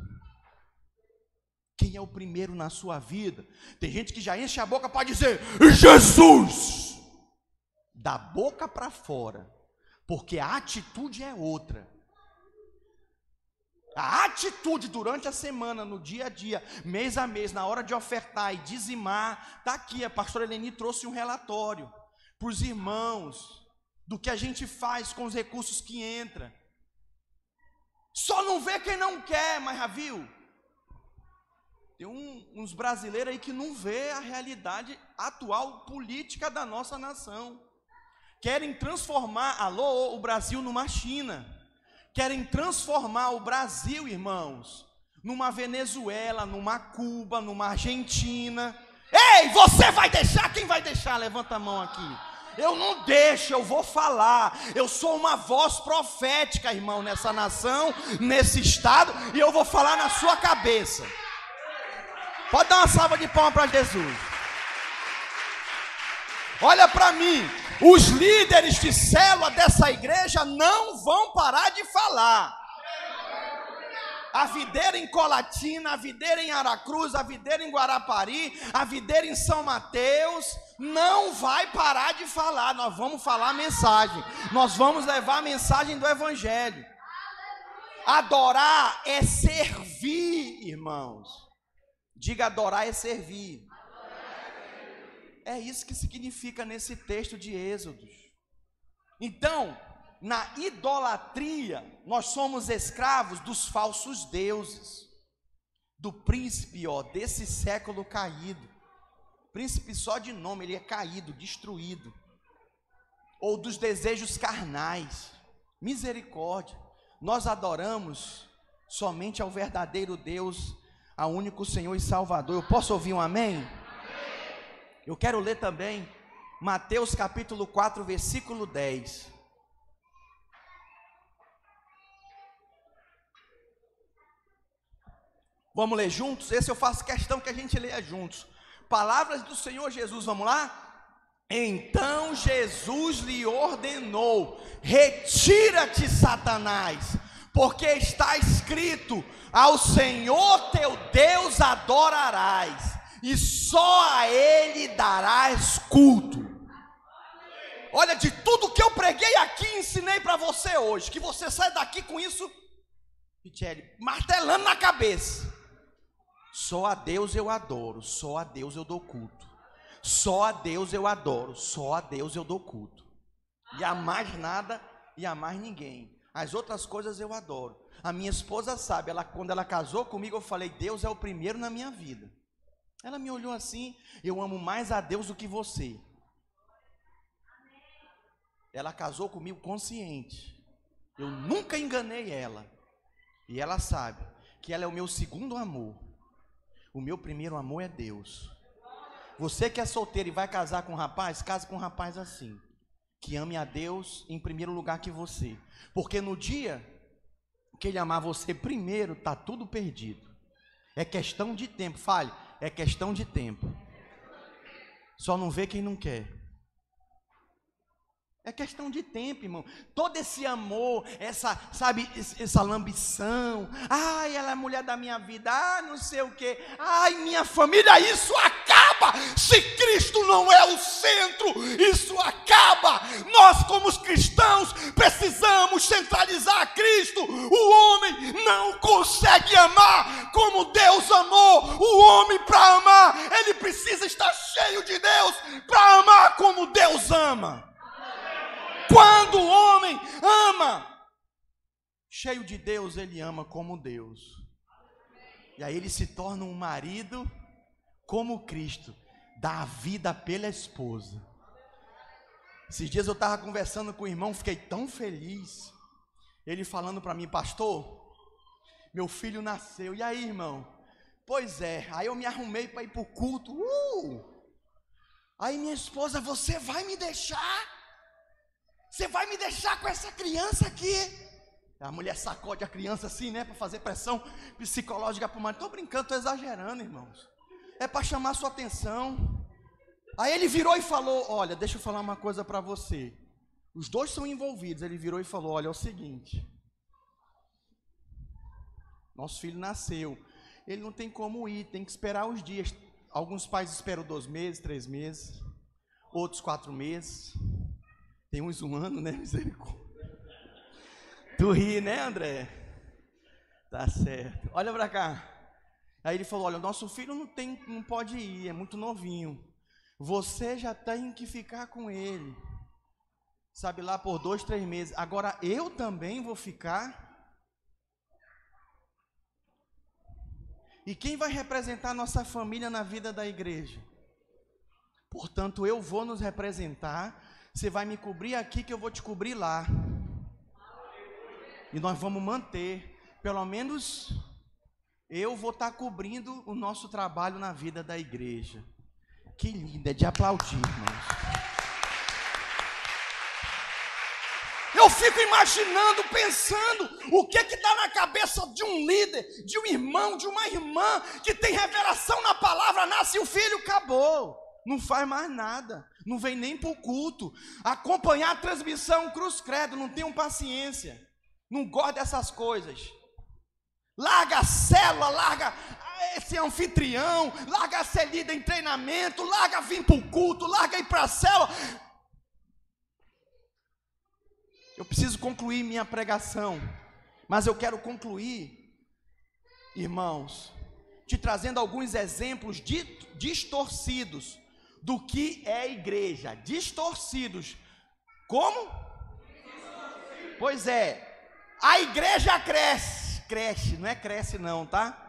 Quem é o primeiro na sua vida? Tem gente que já enche a boca para dizer Jesus, da boca para fora, porque a atitude é outra. A atitude durante a semana, no dia a dia, mês a mês, na hora de ofertar e dizimar, está aqui. A pastora Eleni trouxe um relatório para os irmãos do que a gente faz com os recursos que entra. Só não vê quem não quer, mas já viu? Tem um, uns brasileiros aí que não vê a realidade atual política da nossa nação. Querem transformar, alô, o Brasil numa China. Querem transformar o Brasil, irmãos, numa Venezuela, numa Cuba, numa Argentina. Ei, você vai deixar? Quem vai deixar? Levanta a mão aqui. Eu não deixo, eu vou falar. Eu sou uma voz profética, irmão, nessa nação, nesse estado, e eu vou falar na sua cabeça. Pode dar uma salva de palmas para Jesus. Olha para mim, os líderes de célula dessa igreja não vão parar de falar. A videira em Colatina, a videira em Aracruz, a videira em Guarapari, a videira em São Mateus, não vai parar de falar. Nós vamos falar a mensagem. Nós vamos levar a mensagem do Evangelho. Adorar é servir, irmãos. Diga adorar é servir. É isso que significa nesse texto de Êxodos. Então, na idolatria, nós somos escravos dos falsos deuses, do príncipe, ó, desse século caído. Príncipe só de nome, ele é caído, destruído. Ou dos desejos carnais. Misericórdia. Nós adoramos somente ao verdadeiro Deus a único Senhor e Salvador. Eu posso ouvir um amém? Eu quero ler também Mateus capítulo 4, versículo 10. Vamos ler juntos? Esse eu faço questão que a gente leia juntos. Palavras do Senhor Jesus, vamos lá? Então Jesus lhe ordenou: Retira-te, Satanás, porque está escrito: Ao Senhor teu Deus adorarás, e só a Ele darás culto. Olha, de tudo que eu preguei aqui ensinei para você hoje, que você sai daqui com isso, Michele, martelando na cabeça. Só a Deus eu adoro, só a Deus eu dou culto. Só a Deus eu adoro, só a Deus eu dou culto. E a mais nada e a mais ninguém. As outras coisas eu adoro. A minha esposa sabe, ela, quando ela casou comigo, eu falei: Deus é o primeiro na minha vida. Ela me olhou assim: Eu amo mais a Deus do que você. Ela casou comigo consciente. Eu nunca enganei ela. E ela sabe que ela é o meu segundo amor. O meu primeiro amor é Deus. Você que é solteiro e vai casar com um rapaz, case com um rapaz assim. Que ame a Deus em primeiro lugar que você. Porque no dia que ele amar você primeiro, tá tudo perdido. É questão de tempo. Fale, é questão de tempo. Só não vê quem não quer. É questão de tempo, irmão. Todo esse amor, essa, sabe, essa lambição. Ai, ela é a mulher da minha vida. Ah, não sei o quê. Ai, minha família, isso acaba. Se Cristo não é o centro, isso acaba. Nós, como os cristãos, precisamos centralizar Cristo. O homem não consegue amar como Deus amou. O homem, para amar, ele precisa estar cheio de Deus para amar como Deus ama. Quando o homem ama, cheio de Deus, ele ama como Deus. E aí ele se torna um marido como Cristo, dá a vida pela esposa. Esses dias eu estava conversando com o irmão, fiquei tão feliz. Ele falando para mim, pastor, meu filho nasceu. E aí, irmão? Pois é. Aí eu me arrumei para ir para o culto. Uh! Aí minha esposa, você vai me deixar? Você vai me deixar com essa criança aqui? A mulher sacode a criança assim, né? Para fazer pressão psicológica para o marido. Estou brincando, estou exagerando, irmãos. É para chamar sua atenção. Aí ele virou e falou: Olha, deixa eu falar uma coisa para você. Os dois são envolvidos. Ele virou e falou: Olha, é o seguinte. Nosso filho nasceu. Ele não tem como ir, tem que esperar os dias. Alguns pais esperam dois meses, três meses, outros quatro meses. Tem uns um ano, né? Misericórdia. Tu ri, né, André? Tá certo. Olha para cá. Aí ele falou: Olha, o nosso filho não, tem, não pode ir, é muito novinho. Você já tem que ficar com ele. Sabe lá por dois, três meses. Agora eu também vou ficar. E quem vai representar nossa família na vida da igreja? Portanto, eu vou nos representar você vai me cobrir aqui que eu vou te cobrir lá. E nós vamos manter, pelo menos eu vou estar cobrindo o nosso trabalho na vida da igreja. Que linda, é de aplaudir, irmãos. Eu fico imaginando, pensando, o que que está na cabeça de um líder, de um irmão, de uma irmã que tem revelação na palavra, nasce o filho, acabou não faz mais nada, não vem nem para o culto. Acompanhar a transmissão Cruz Credo, não tenham paciência, não gosta dessas coisas. Larga a célula, larga esse anfitrião, larga ser líder em treinamento, larga vir para o culto, larga ir para a célula. Eu preciso concluir minha pregação, mas eu quero concluir, irmãos, te trazendo alguns exemplos distorcidos do que é igreja, distorcidos. Como? Pois é, a igreja cresce, cresce, não é cresce não, tá?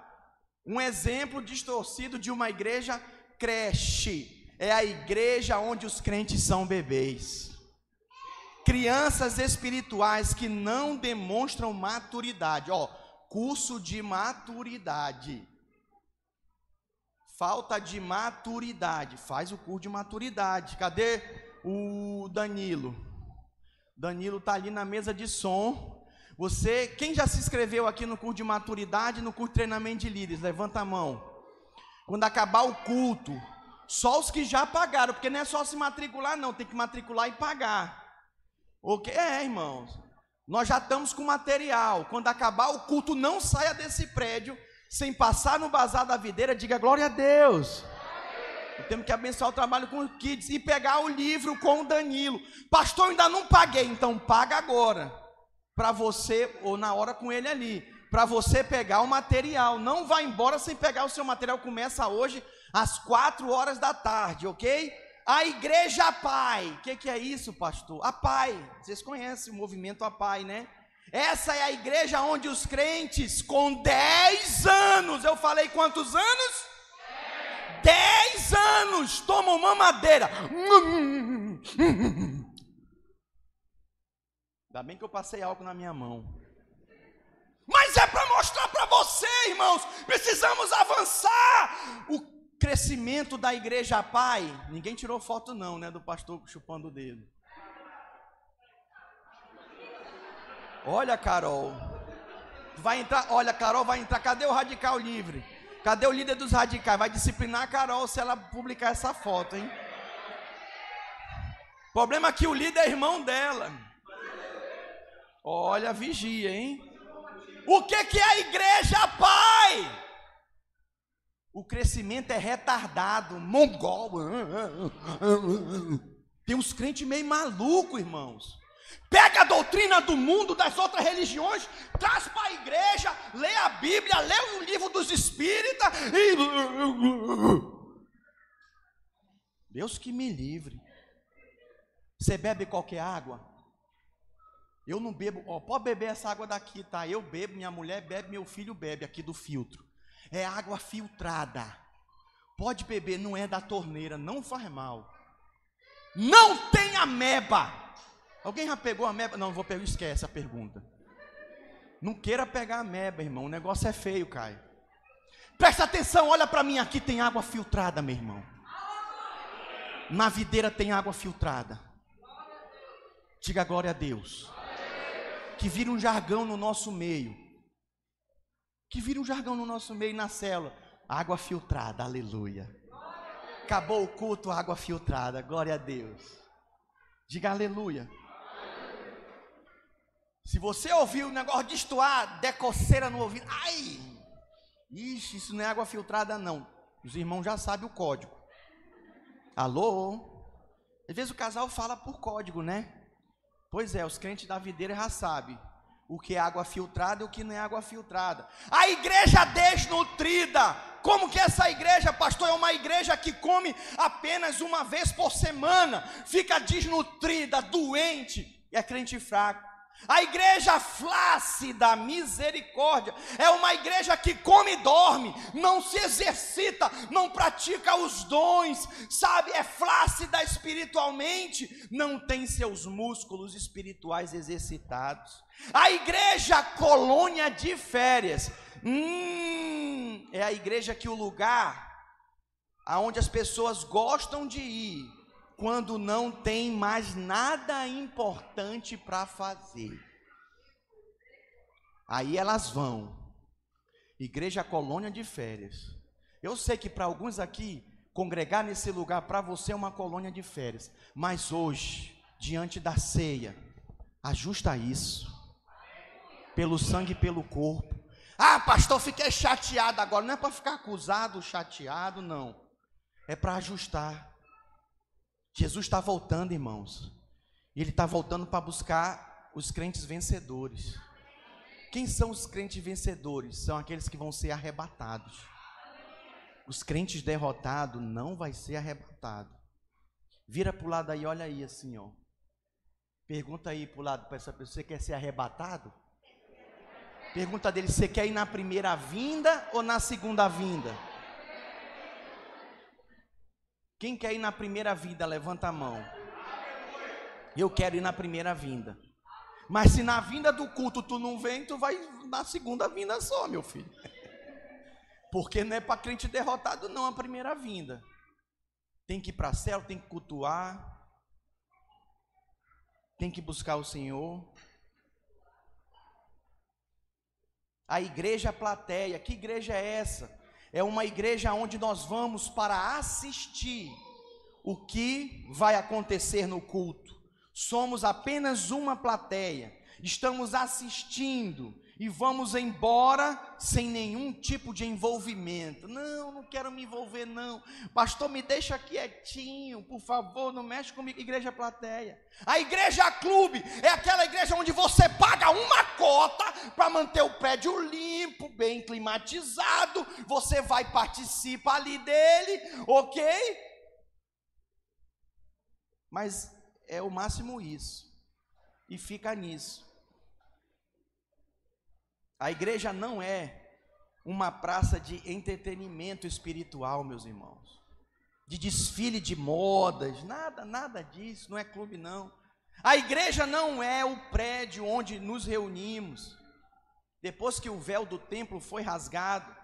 Um exemplo distorcido de uma igreja creche é a igreja onde os crentes são bebês. Crianças espirituais que não demonstram maturidade, ó, curso de maturidade. Falta de maturidade. Faz o curso de maturidade. Cadê o Danilo? Danilo está ali na mesa de som. Você, quem já se inscreveu aqui no curso de maturidade, no curso de treinamento de líderes? Levanta a mão. Quando acabar o culto, só os que já pagaram, porque não é só se matricular, não, tem que matricular e pagar. Ok? É, irmãos. Nós já estamos com material. Quando acabar o culto, não saia desse prédio sem passar no bazar da videira, diga glória a Deus. Temos que abençoar o trabalho com o Kids e pegar o livro com o Danilo. Pastor, ainda não paguei, então paga agora. Para você, ou na hora com ele ali. Para você pegar o material. Não vá embora sem pegar o seu material. Começa hoje às quatro horas da tarde, ok? A Igreja Pai. O que, que é isso, pastor? A Pai. Vocês conhecem o movimento A Pai, né? Essa é a igreja onde os crentes com 10 anos, eu falei quantos anos? 10 anos tomam mamadeira. Ainda bem que eu passei algo na minha mão. Mas é para mostrar para você, irmãos, precisamos avançar. O crescimento da igreja pai. Ninguém tirou foto não, né, do pastor chupando o dedo. Olha, Carol. Vai entrar, olha, Carol vai entrar. Cadê o radical livre? Cadê o líder dos radicais? Vai disciplinar a Carol se ela publicar essa foto, hein? Problema é que o líder é irmão dela. Olha, vigia, hein? O que, que é a igreja, pai? O crescimento é retardado, mongol. Tem uns crentes meio malucos, irmãos. Pega a doutrina do mundo, das outras religiões, traz para a igreja, lê a Bíblia, lê o livro dos espíritas e. Deus que me livre. Você bebe qualquer água? Eu não bebo, ó, pode beber essa água daqui, tá? Eu bebo, minha mulher bebe, meu filho bebe aqui do filtro. É água filtrada. Pode beber, não é da torneira, não faz mal. Não tem ameba. Alguém já pegou a meba? Não, vou pegar, esquece a pergunta. Não queira pegar a meba, irmão. O negócio é feio, Caio. Presta atenção, olha para mim, aqui tem água filtrada, meu irmão. Na videira tem água filtrada. Diga glória a Deus. Que vira um jargão no nosso meio. Que vira um jargão no nosso meio na célula. Água filtrada, aleluia. Acabou o culto, água filtrada, glória a Deus. Diga aleluia. Se você ouvir o negócio de estuar, decoceira no ouvido, ai! Ixi, isso não é água filtrada, não. Os irmãos já sabem o código. Alô? Às vezes o casal fala por código, né? Pois é, os crentes da videira já sabem o que é água filtrada e o que não é água filtrada. A igreja desnutrida. Como que essa igreja, pastor, é uma igreja que come apenas uma vez por semana, fica desnutrida, doente, e é crente fraco. A igreja flácida, misericórdia, é uma igreja que come e dorme, não se exercita, não pratica os dons, sabe? É flácida espiritualmente, não tem seus músculos espirituais exercitados. A igreja colônia de férias, hum, é a igreja que o lugar aonde as pessoas gostam de ir, quando não tem mais nada importante para fazer. Aí elas vão. Igreja colônia de férias. Eu sei que para alguns aqui, congregar nesse lugar para você é uma colônia de férias. Mas hoje, diante da ceia, ajusta isso. Pelo sangue e pelo corpo. Ah, pastor, fiquei chateado agora. Não é para ficar acusado, chateado, não. É para ajustar. Jesus está voltando, irmãos. E Ele está voltando para buscar os crentes vencedores. Quem são os crentes vencedores? São aqueles que vão ser arrebatados. Os crentes derrotados não vai ser arrebatado. Vira para o lado aí, olha aí assim, ó. Pergunta aí para o lado para essa pessoa, você quer ser arrebatado? Pergunta dele, você quer ir na primeira vinda ou na segunda vinda? Quem quer ir na primeira vinda, levanta a mão. Eu quero ir na primeira vinda. Mas se na vinda do culto tu não vem, tu vai na segunda vinda só, meu filho. Porque não é para crente derrotado, não, a primeira vinda. Tem que ir para céu, tem que cultuar. Tem que buscar o Senhor. A igreja plateia, que igreja é essa? É uma igreja onde nós vamos para assistir o que vai acontecer no culto. Somos apenas uma plateia, estamos assistindo e vamos embora sem nenhum tipo de envolvimento. Não, não quero me envolver, não. Pastor, me deixa quietinho, por favor, não mexe comigo. Igreja plateia. A igreja clube é aquela igreja onde você paga uma cota para manter o prédio limpo, bem climatizado. Você vai participar ali dele, ok? Mas é o máximo isso. E fica nisso. A igreja não é uma praça de entretenimento espiritual, meus irmãos. De desfile de modas, nada, nada disso, não é clube não. A igreja não é o prédio onde nos reunimos. Depois que o véu do templo foi rasgado,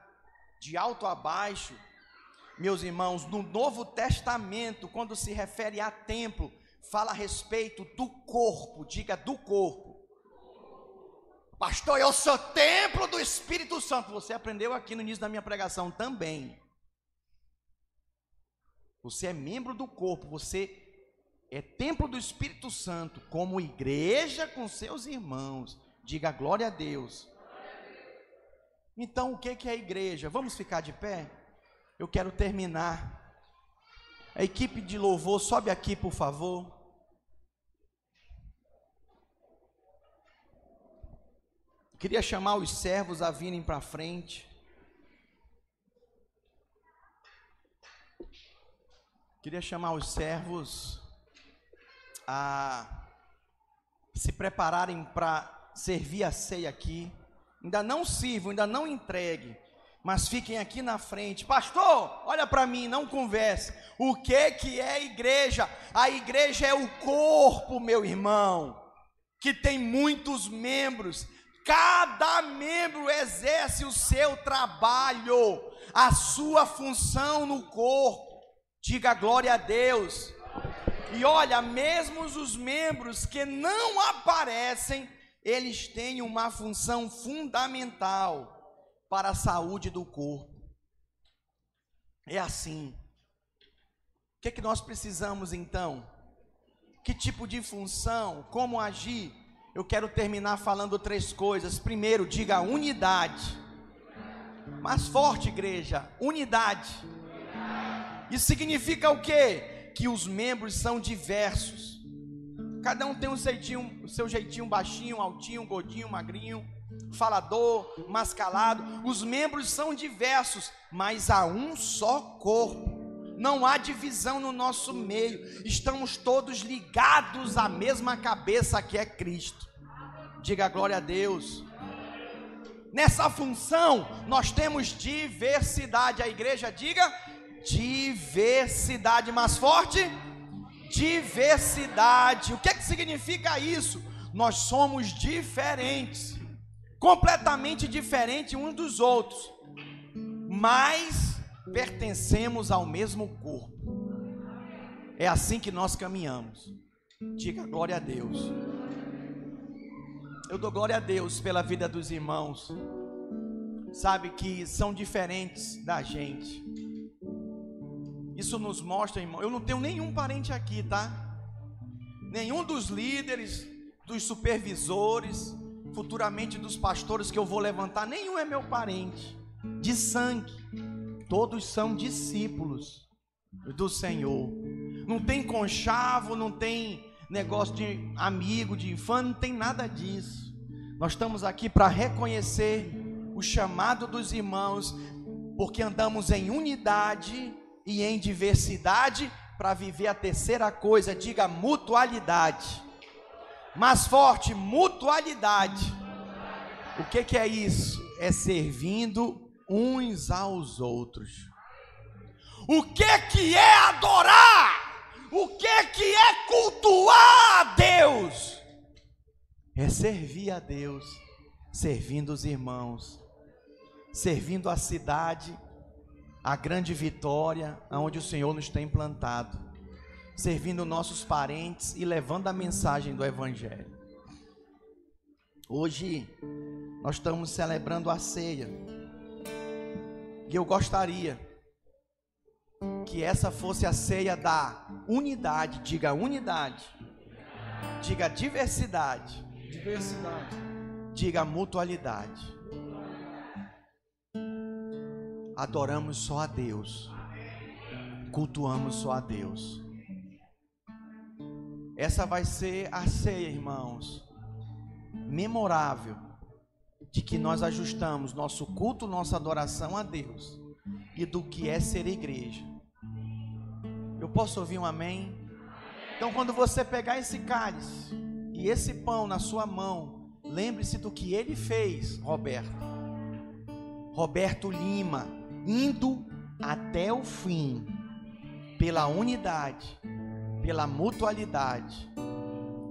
de alto a baixo, meus irmãos, no Novo Testamento, quando se refere a templo, fala a respeito do corpo, diga do corpo. Pastor, eu sou templo do Espírito Santo. Você aprendeu aqui no início da minha pregação também. Você é membro do corpo, você é templo do Espírito Santo, como igreja com seus irmãos. Diga glória a Deus. Então, o que é a igreja? Vamos ficar de pé? Eu quero terminar. A equipe de louvor, sobe aqui, por favor. Queria chamar os servos a virem para frente. Queria chamar os servos a se prepararem para servir a ceia aqui. Ainda não sirvam, ainda não entregue, mas fiquem aqui na frente. Pastor, olha para mim, não converse. O que que é igreja? A igreja é o corpo, meu irmão, que tem muitos membros. Cada membro exerce o seu trabalho, a sua função no corpo. Diga glória a Deus. E olha, mesmo os membros que não aparecem, eles têm uma função fundamental para a saúde do corpo. É assim. O que é que nós precisamos então? Que tipo de função? Como agir? Eu quero terminar falando três coisas. Primeiro, diga unidade. Mais forte, igreja, unidade. Isso significa o quê? Que os membros são diversos. Cada um tem um jeitinho, seu jeitinho baixinho, altinho, gordinho, magrinho, falador, mascalado. Os membros são diversos, mas há um só corpo não há divisão no nosso meio, estamos todos ligados à mesma cabeça que é Cristo. Diga glória a Deus. Nessa função, nós temos diversidade. A igreja diga diversidade mais forte. Diversidade. O que, é que significa isso? Nós somos diferentes, completamente diferentes uns dos outros, mas pertencemos ao mesmo corpo. É assim que nós caminhamos. Diga glória a Deus. Eu dou glória a Deus pela vida dos irmãos. Sabe que são diferentes da gente. Isso nos mostra, irmão. Eu não tenho nenhum parente aqui, tá? Nenhum dos líderes, dos supervisores, futuramente dos pastores que eu vou levantar, nenhum é meu parente de sangue todos são discípulos do Senhor. Não tem conchavo, não tem negócio de amigo, de fã, não tem nada disso. Nós estamos aqui para reconhecer o chamado dos irmãos, porque andamos em unidade e em diversidade para viver a terceira coisa, diga mutualidade. Mais forte, mutualidade. O que, que é isso? É servindo uns aos outros. O que que é adorar? O que que é cultuar a Deus? É servir a Deus, servindo os irmãos, servindo a cidade, a grande vitória aonde o Senhor nos tem plantado, servindo nossos parentes e levando a mensagem do evangelho. Hoje nós estamos celebrando a ceia. E eu gostaria que essa fosse a ceia da unidade, diga unidade, diga diversidade. Diversidade. Diga mutualidade. Adoramos só a Deus. Cultuamos só a Deus. Essa vai ser a ceia, irmãos, memorável, de que nós ajustamos nosso culto, nossa adoração a Deus e do que é ser igreja. Eu posso ouvir um amém? Então, quando você pegar esse cálice e esse pão na sua mão, lembre-se do que ele fez, Roberto. Roberto Lima, indo até o fim, pela unidade, pela mutualidade,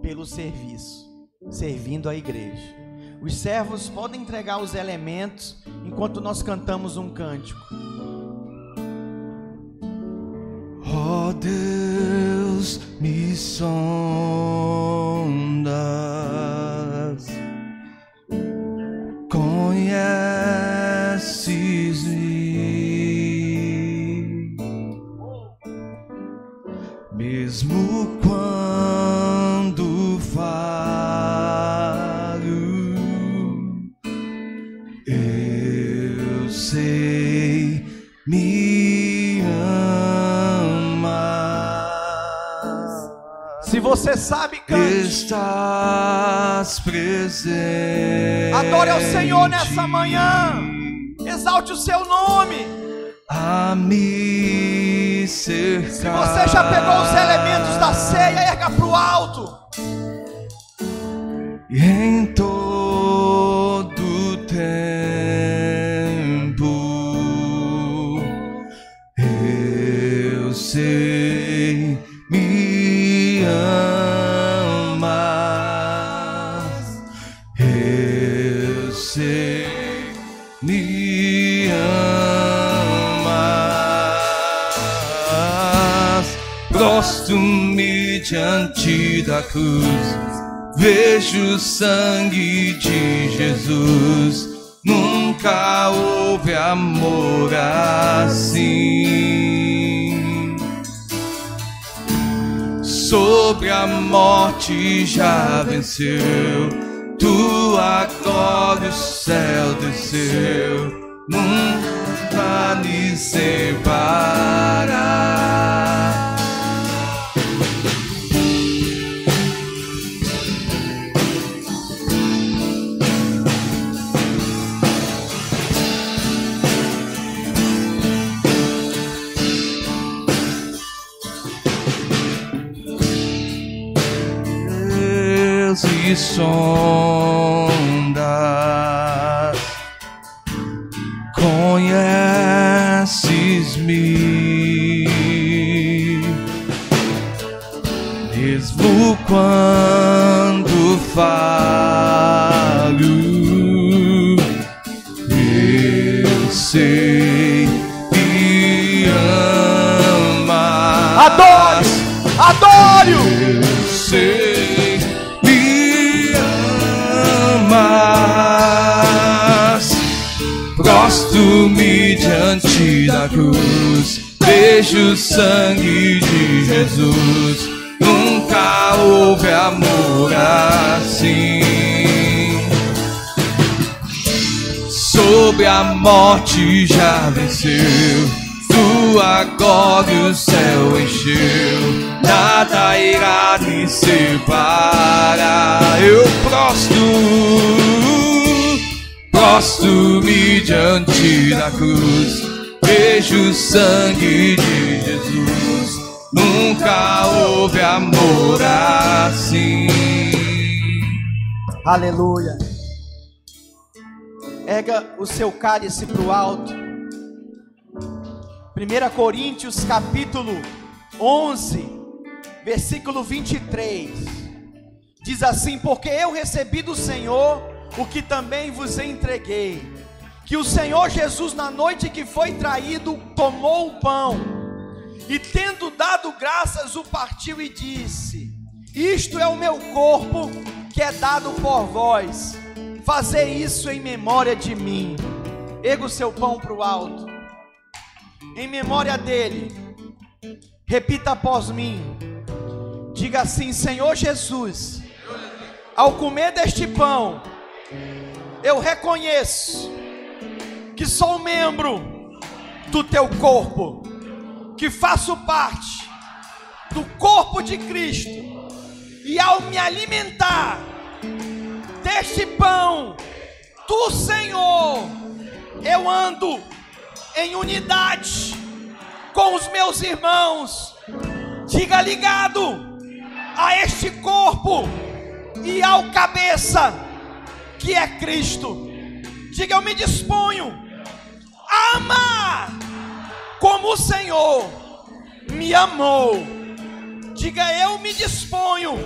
pelo serviço, servindo a igreja. Os servos podem entregar os elementos enquanto nós cantamos um cântico. Oh Deus, me sondas, você sabe, cante. Estás presente. Adore ao Senhor nessa manhã. Exalte o seu nome. A me cercar. Se você já pegou os elementos da ceia, erga para o alto. E em todo da cruz. Vejo o sangue de Jesus. Nunca houve amor assim. Sobre a morte já venceu. Tua glória o céu desceu. Nunca lhe separar. Deus e morte já venceu. Tua glória o céu encheu. Nada irá me separar. Eu prostro, prostro-me diante da cruz. Vejo o sangue de Jesus. Nunca houve amor assim. Aleluia. Erga o seu cálice para o alto. 1 Coríntios capítulo 11, versículo 23. Diz assim: Porque eu recebi do Senhor o que também vos entreguei. Que o Senhor Jesus, na noite que foi traído, tomou o pão e, tendo dado graças, o partiu e disse: Isto é o meu corpo que é dado por vós. Fazei isso em memória de mim. Erga o seu pão para o alto. Em memória dele. Repita após mim. Diga assim: Senhor Jesus, ao comer deste pão eu reconheço que sou membro do teu corpo, que faço parte do corpo de Cristo, e ao me alimentar deste pão do Senhor, eu ando em unidade com os meus irmãos. Diga ligado a este corpo e ao cabeça que é Cristo. Diga eu me disponho a amar como o Senhor me amou. Diga eu me disponho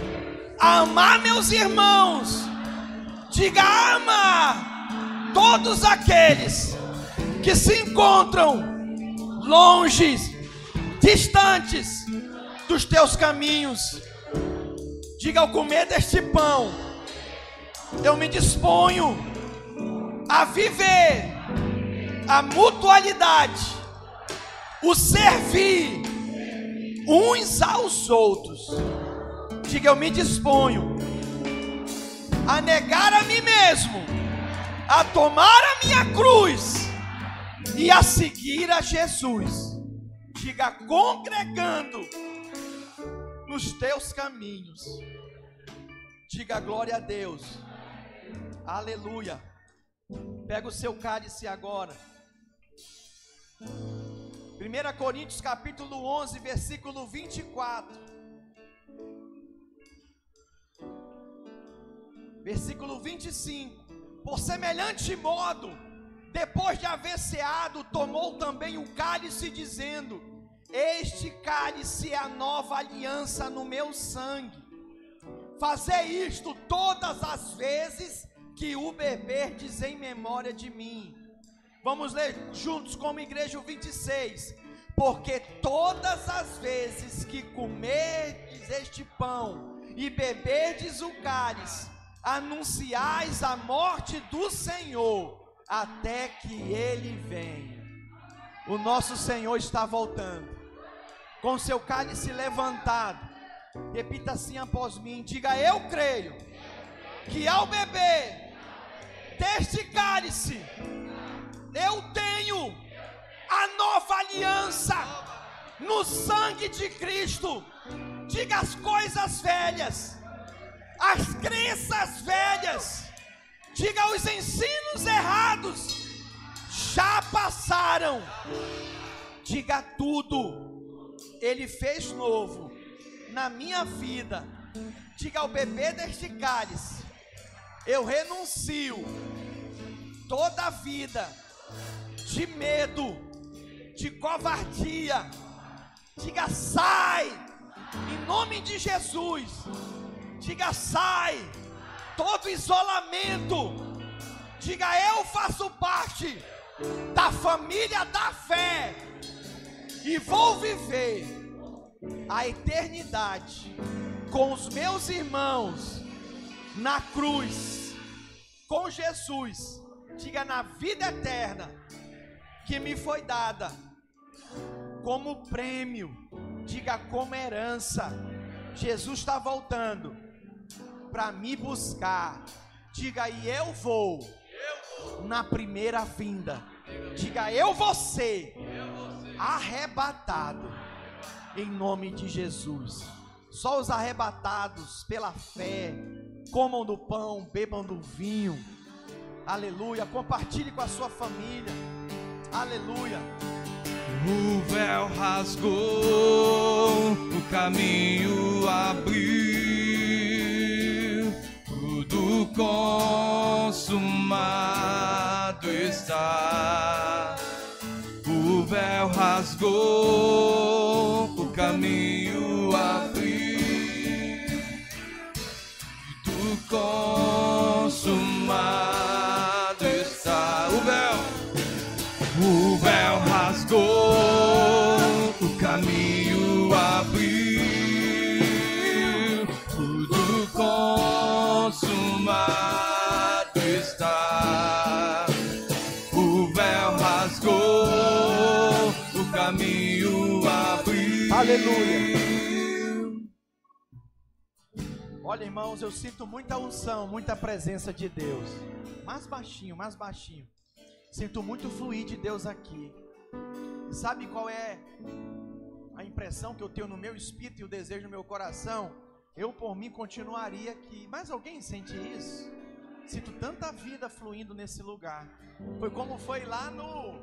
a amar meus irmãos. Diga amar todos aqueles que se encontram longe, distantes dos teus caminhos. Diga ao comer deste pão, eu me disponho a viver a mutualidade, o servir uns aos outros. Diga, eu me disponho a negar a mim mesmo, a tomar a minha cruz e a seguir a Jesus. Diga, congregando nos teus caminhos. Diga glória a Deus. Aleluia. Pega o seu cálice agora. 1 Coríntios capítulo 11, versículo 24. Versículo 25. Por semelhante modo, depois de haver ceado, tomou também o cálice, dizendo: Este cálice é a nova aliança no meu sangue. Fazer isto todas as vezes que o beberdes em memória de mim. Vamos ler juntos como igreja o 26. Porque todas as vezes que comerdes este pão e beberdes o cálice, anunciais a morte do Senhor até que ele venha. O nosso Senhor está voltando, com seu cálice levantado. Repita assim após mim: diga, eu creio que ao beber deste cálice, eu tenho a nova aliança no sangue de Cristo. Diga as coisas velhas as crenças velhas, diga os ensinos errados, já passaram. Diga tudo, Ele fez novo na minha vida. Diga ao bebê deste cálice, eu renuncio toda a vida de medo, de covardia. Diga sai, em nome de Jesus Diga sai. Todo isolamento. Diga eu faço parte da família da fé. E vou viver a eternidade com os meus irmãos na cruz, com Jesus. Diga na vida eterna que me foi dada como prêmio, diga como herança. Jesus está voltando para me buscar. Diga aí, eu vou, na primeira vinda. Diga, eu vou ser arrebatado em nome de Jesus. Só os arrebatados pela fé, comam do pão, bebam do vinho. Aleluia. Compartilhe com a sua família. Aleluia. O véu rasgou, o caminho abriu tudo consumado está. O véu rasgou, o caminho abriu. Tudo consumado está. O véu, o véu Aleluia. Olha, irmãos, eu sinto muita unção, muita presença de Deus. Mais baixinho, mais baixinho. Sinto muito fluir de Deus aqui. Sabe qual é a impressão que eu tenho no meu espírito e o desejo no meu coração? Eu por mim continuaria aqui. Mas alguém sente isso? Sinto tanta vida fluindo nesse lugar. Foi como foi lá no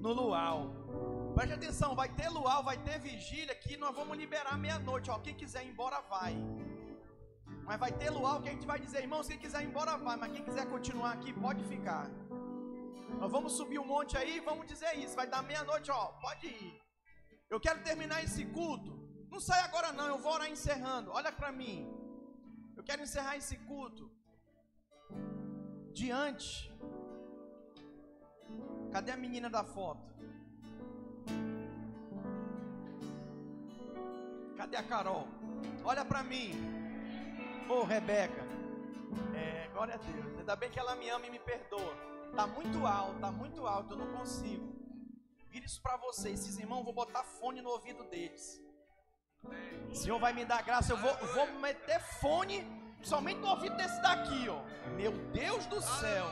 no luau. Preste atenção, vai ter luau, vai ter vigília que nós vamos liberar meia-noite, ó. Quem quiser ir embora vai. Mas vai ter luau que a gente vai dizer, irmãos, quem quiser ir embora vai, mas quem quiser continuar aqui pode ficar. Nós vamos subir um monte aí, vamos dizer isso. Vai dar meia-noite, ó, pode ir. Eu quero terminar esse culto. Não sai agora não, eu vou orar encerrando. Olha para mim. Eu quero encerrar esse culto diante. Cadê a menina da foto? Cadê a Carol? Olha para mim. Ô, oh, Rebeca. É, glória a Deus. Ainda bem que ela me ama e me perdoa. Tá muito alto, tá muito alto, eu não consigo. Vira isso para vocês. Esses irmãos, vou botar fone no ouvido deles. O Senhor vai me dar graça, eu vou, vou meter fone somente no ouvido desse daqui, ó. Meu Deus do céu.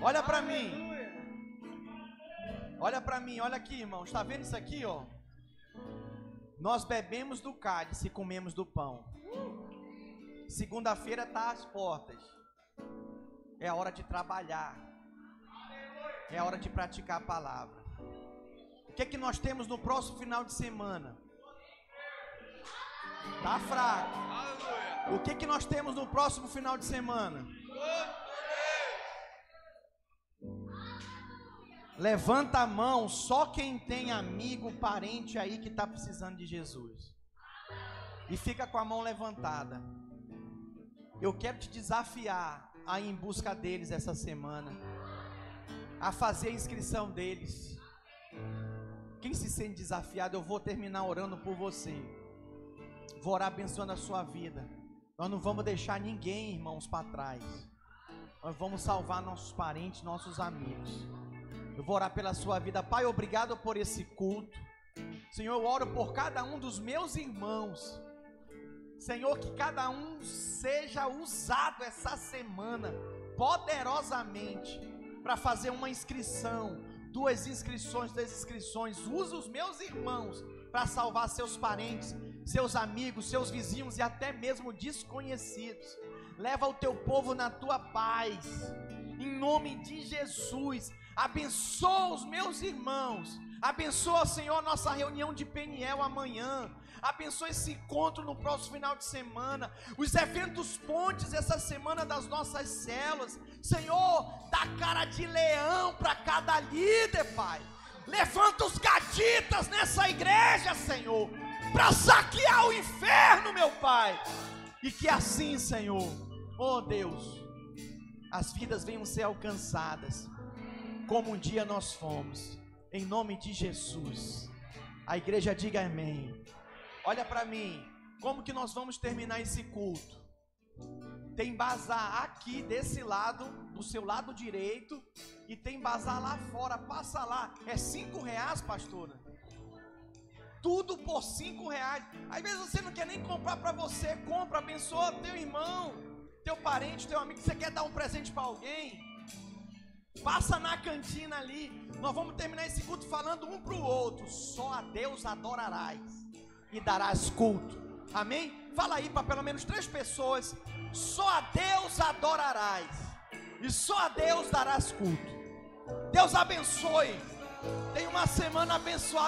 Olha para mim. Olha para mim, olha aqui, irmão. Está vendo isso aqui, ó? Nós bebemos do cálice e comemos do pão. Segunda-feira está às portas. É a hora de trabalhar. É a hora de praticar a palavra. O que é que nós temos no próximo final de semana? Tá fraco. O que é que nós temos no próximo final de semana? Levanta a mão só quem tem amigo, parente aí que está precisando de Jesus. E fica com a mão levantada. Eu quero te desafiar a ir em busca deles essa semana. A fazer a inscrição deles. Quem se sente desafiado, eu vou terminar orando por você. Vou orar abençoando a sua vida. Nós não vamos deixar ninguém, irmãos, para trás. Nós vamos salvar nossos parentes, nossos amigos. Eu vou orar pela sua vida. Pai, obrigado por esse culto. Senhor, eu oro por cada um dos meus irmãos. Senhor, que cada um seja usado essa semana poderosamente para fazer uma inscrição, duas inscrições, três inscrições. Usa os meus irmãos para salvar seus parentes, seus amigos, seus vizinhos e até mesmo desconhecidos. Leva o teu povo na tua paz. Em nome de Jesus, Abençoa os meus irmãos. Abençoa, Senhor, nossa reunião de Peniel amanhã. Abençoa esse encontro no próximo final de semana. Os eventos pontes essa semana das nossas células. Senhor, dá cara de leão para cada líder, Pai. Levanta os gaditas nessa igreja, Senhor, para saquear o inferno, meu Pai. E que assim, Senhor, oh Deus, as vidas venham ser alcançadas como um dia nós fomos. Em nome de Jesus. A igreja diga amém. Olha para mim, como que nós vamos terminar esse culto? Tem bazar aqui desse lado, do seu lado direito, e tem bazar lá fora. Passa lá, é cinco reais, pastora. Tudo por cinco reais. Às vezes você não quer nem comprar para você, compra, abençoa teu irmão, teu parente, teu amigo. Você quer dar um presente para alguém? Passa na cantina ali. Nós vamos terminar esse culto falando um para o outro. Só a Deus adorarás e darás culto. Amém? Fala aí para pelo menos três pessoas. Só a Deus adorarás e só a Deus darás culto. Deus abençoe. Tenha uma semana abençoada.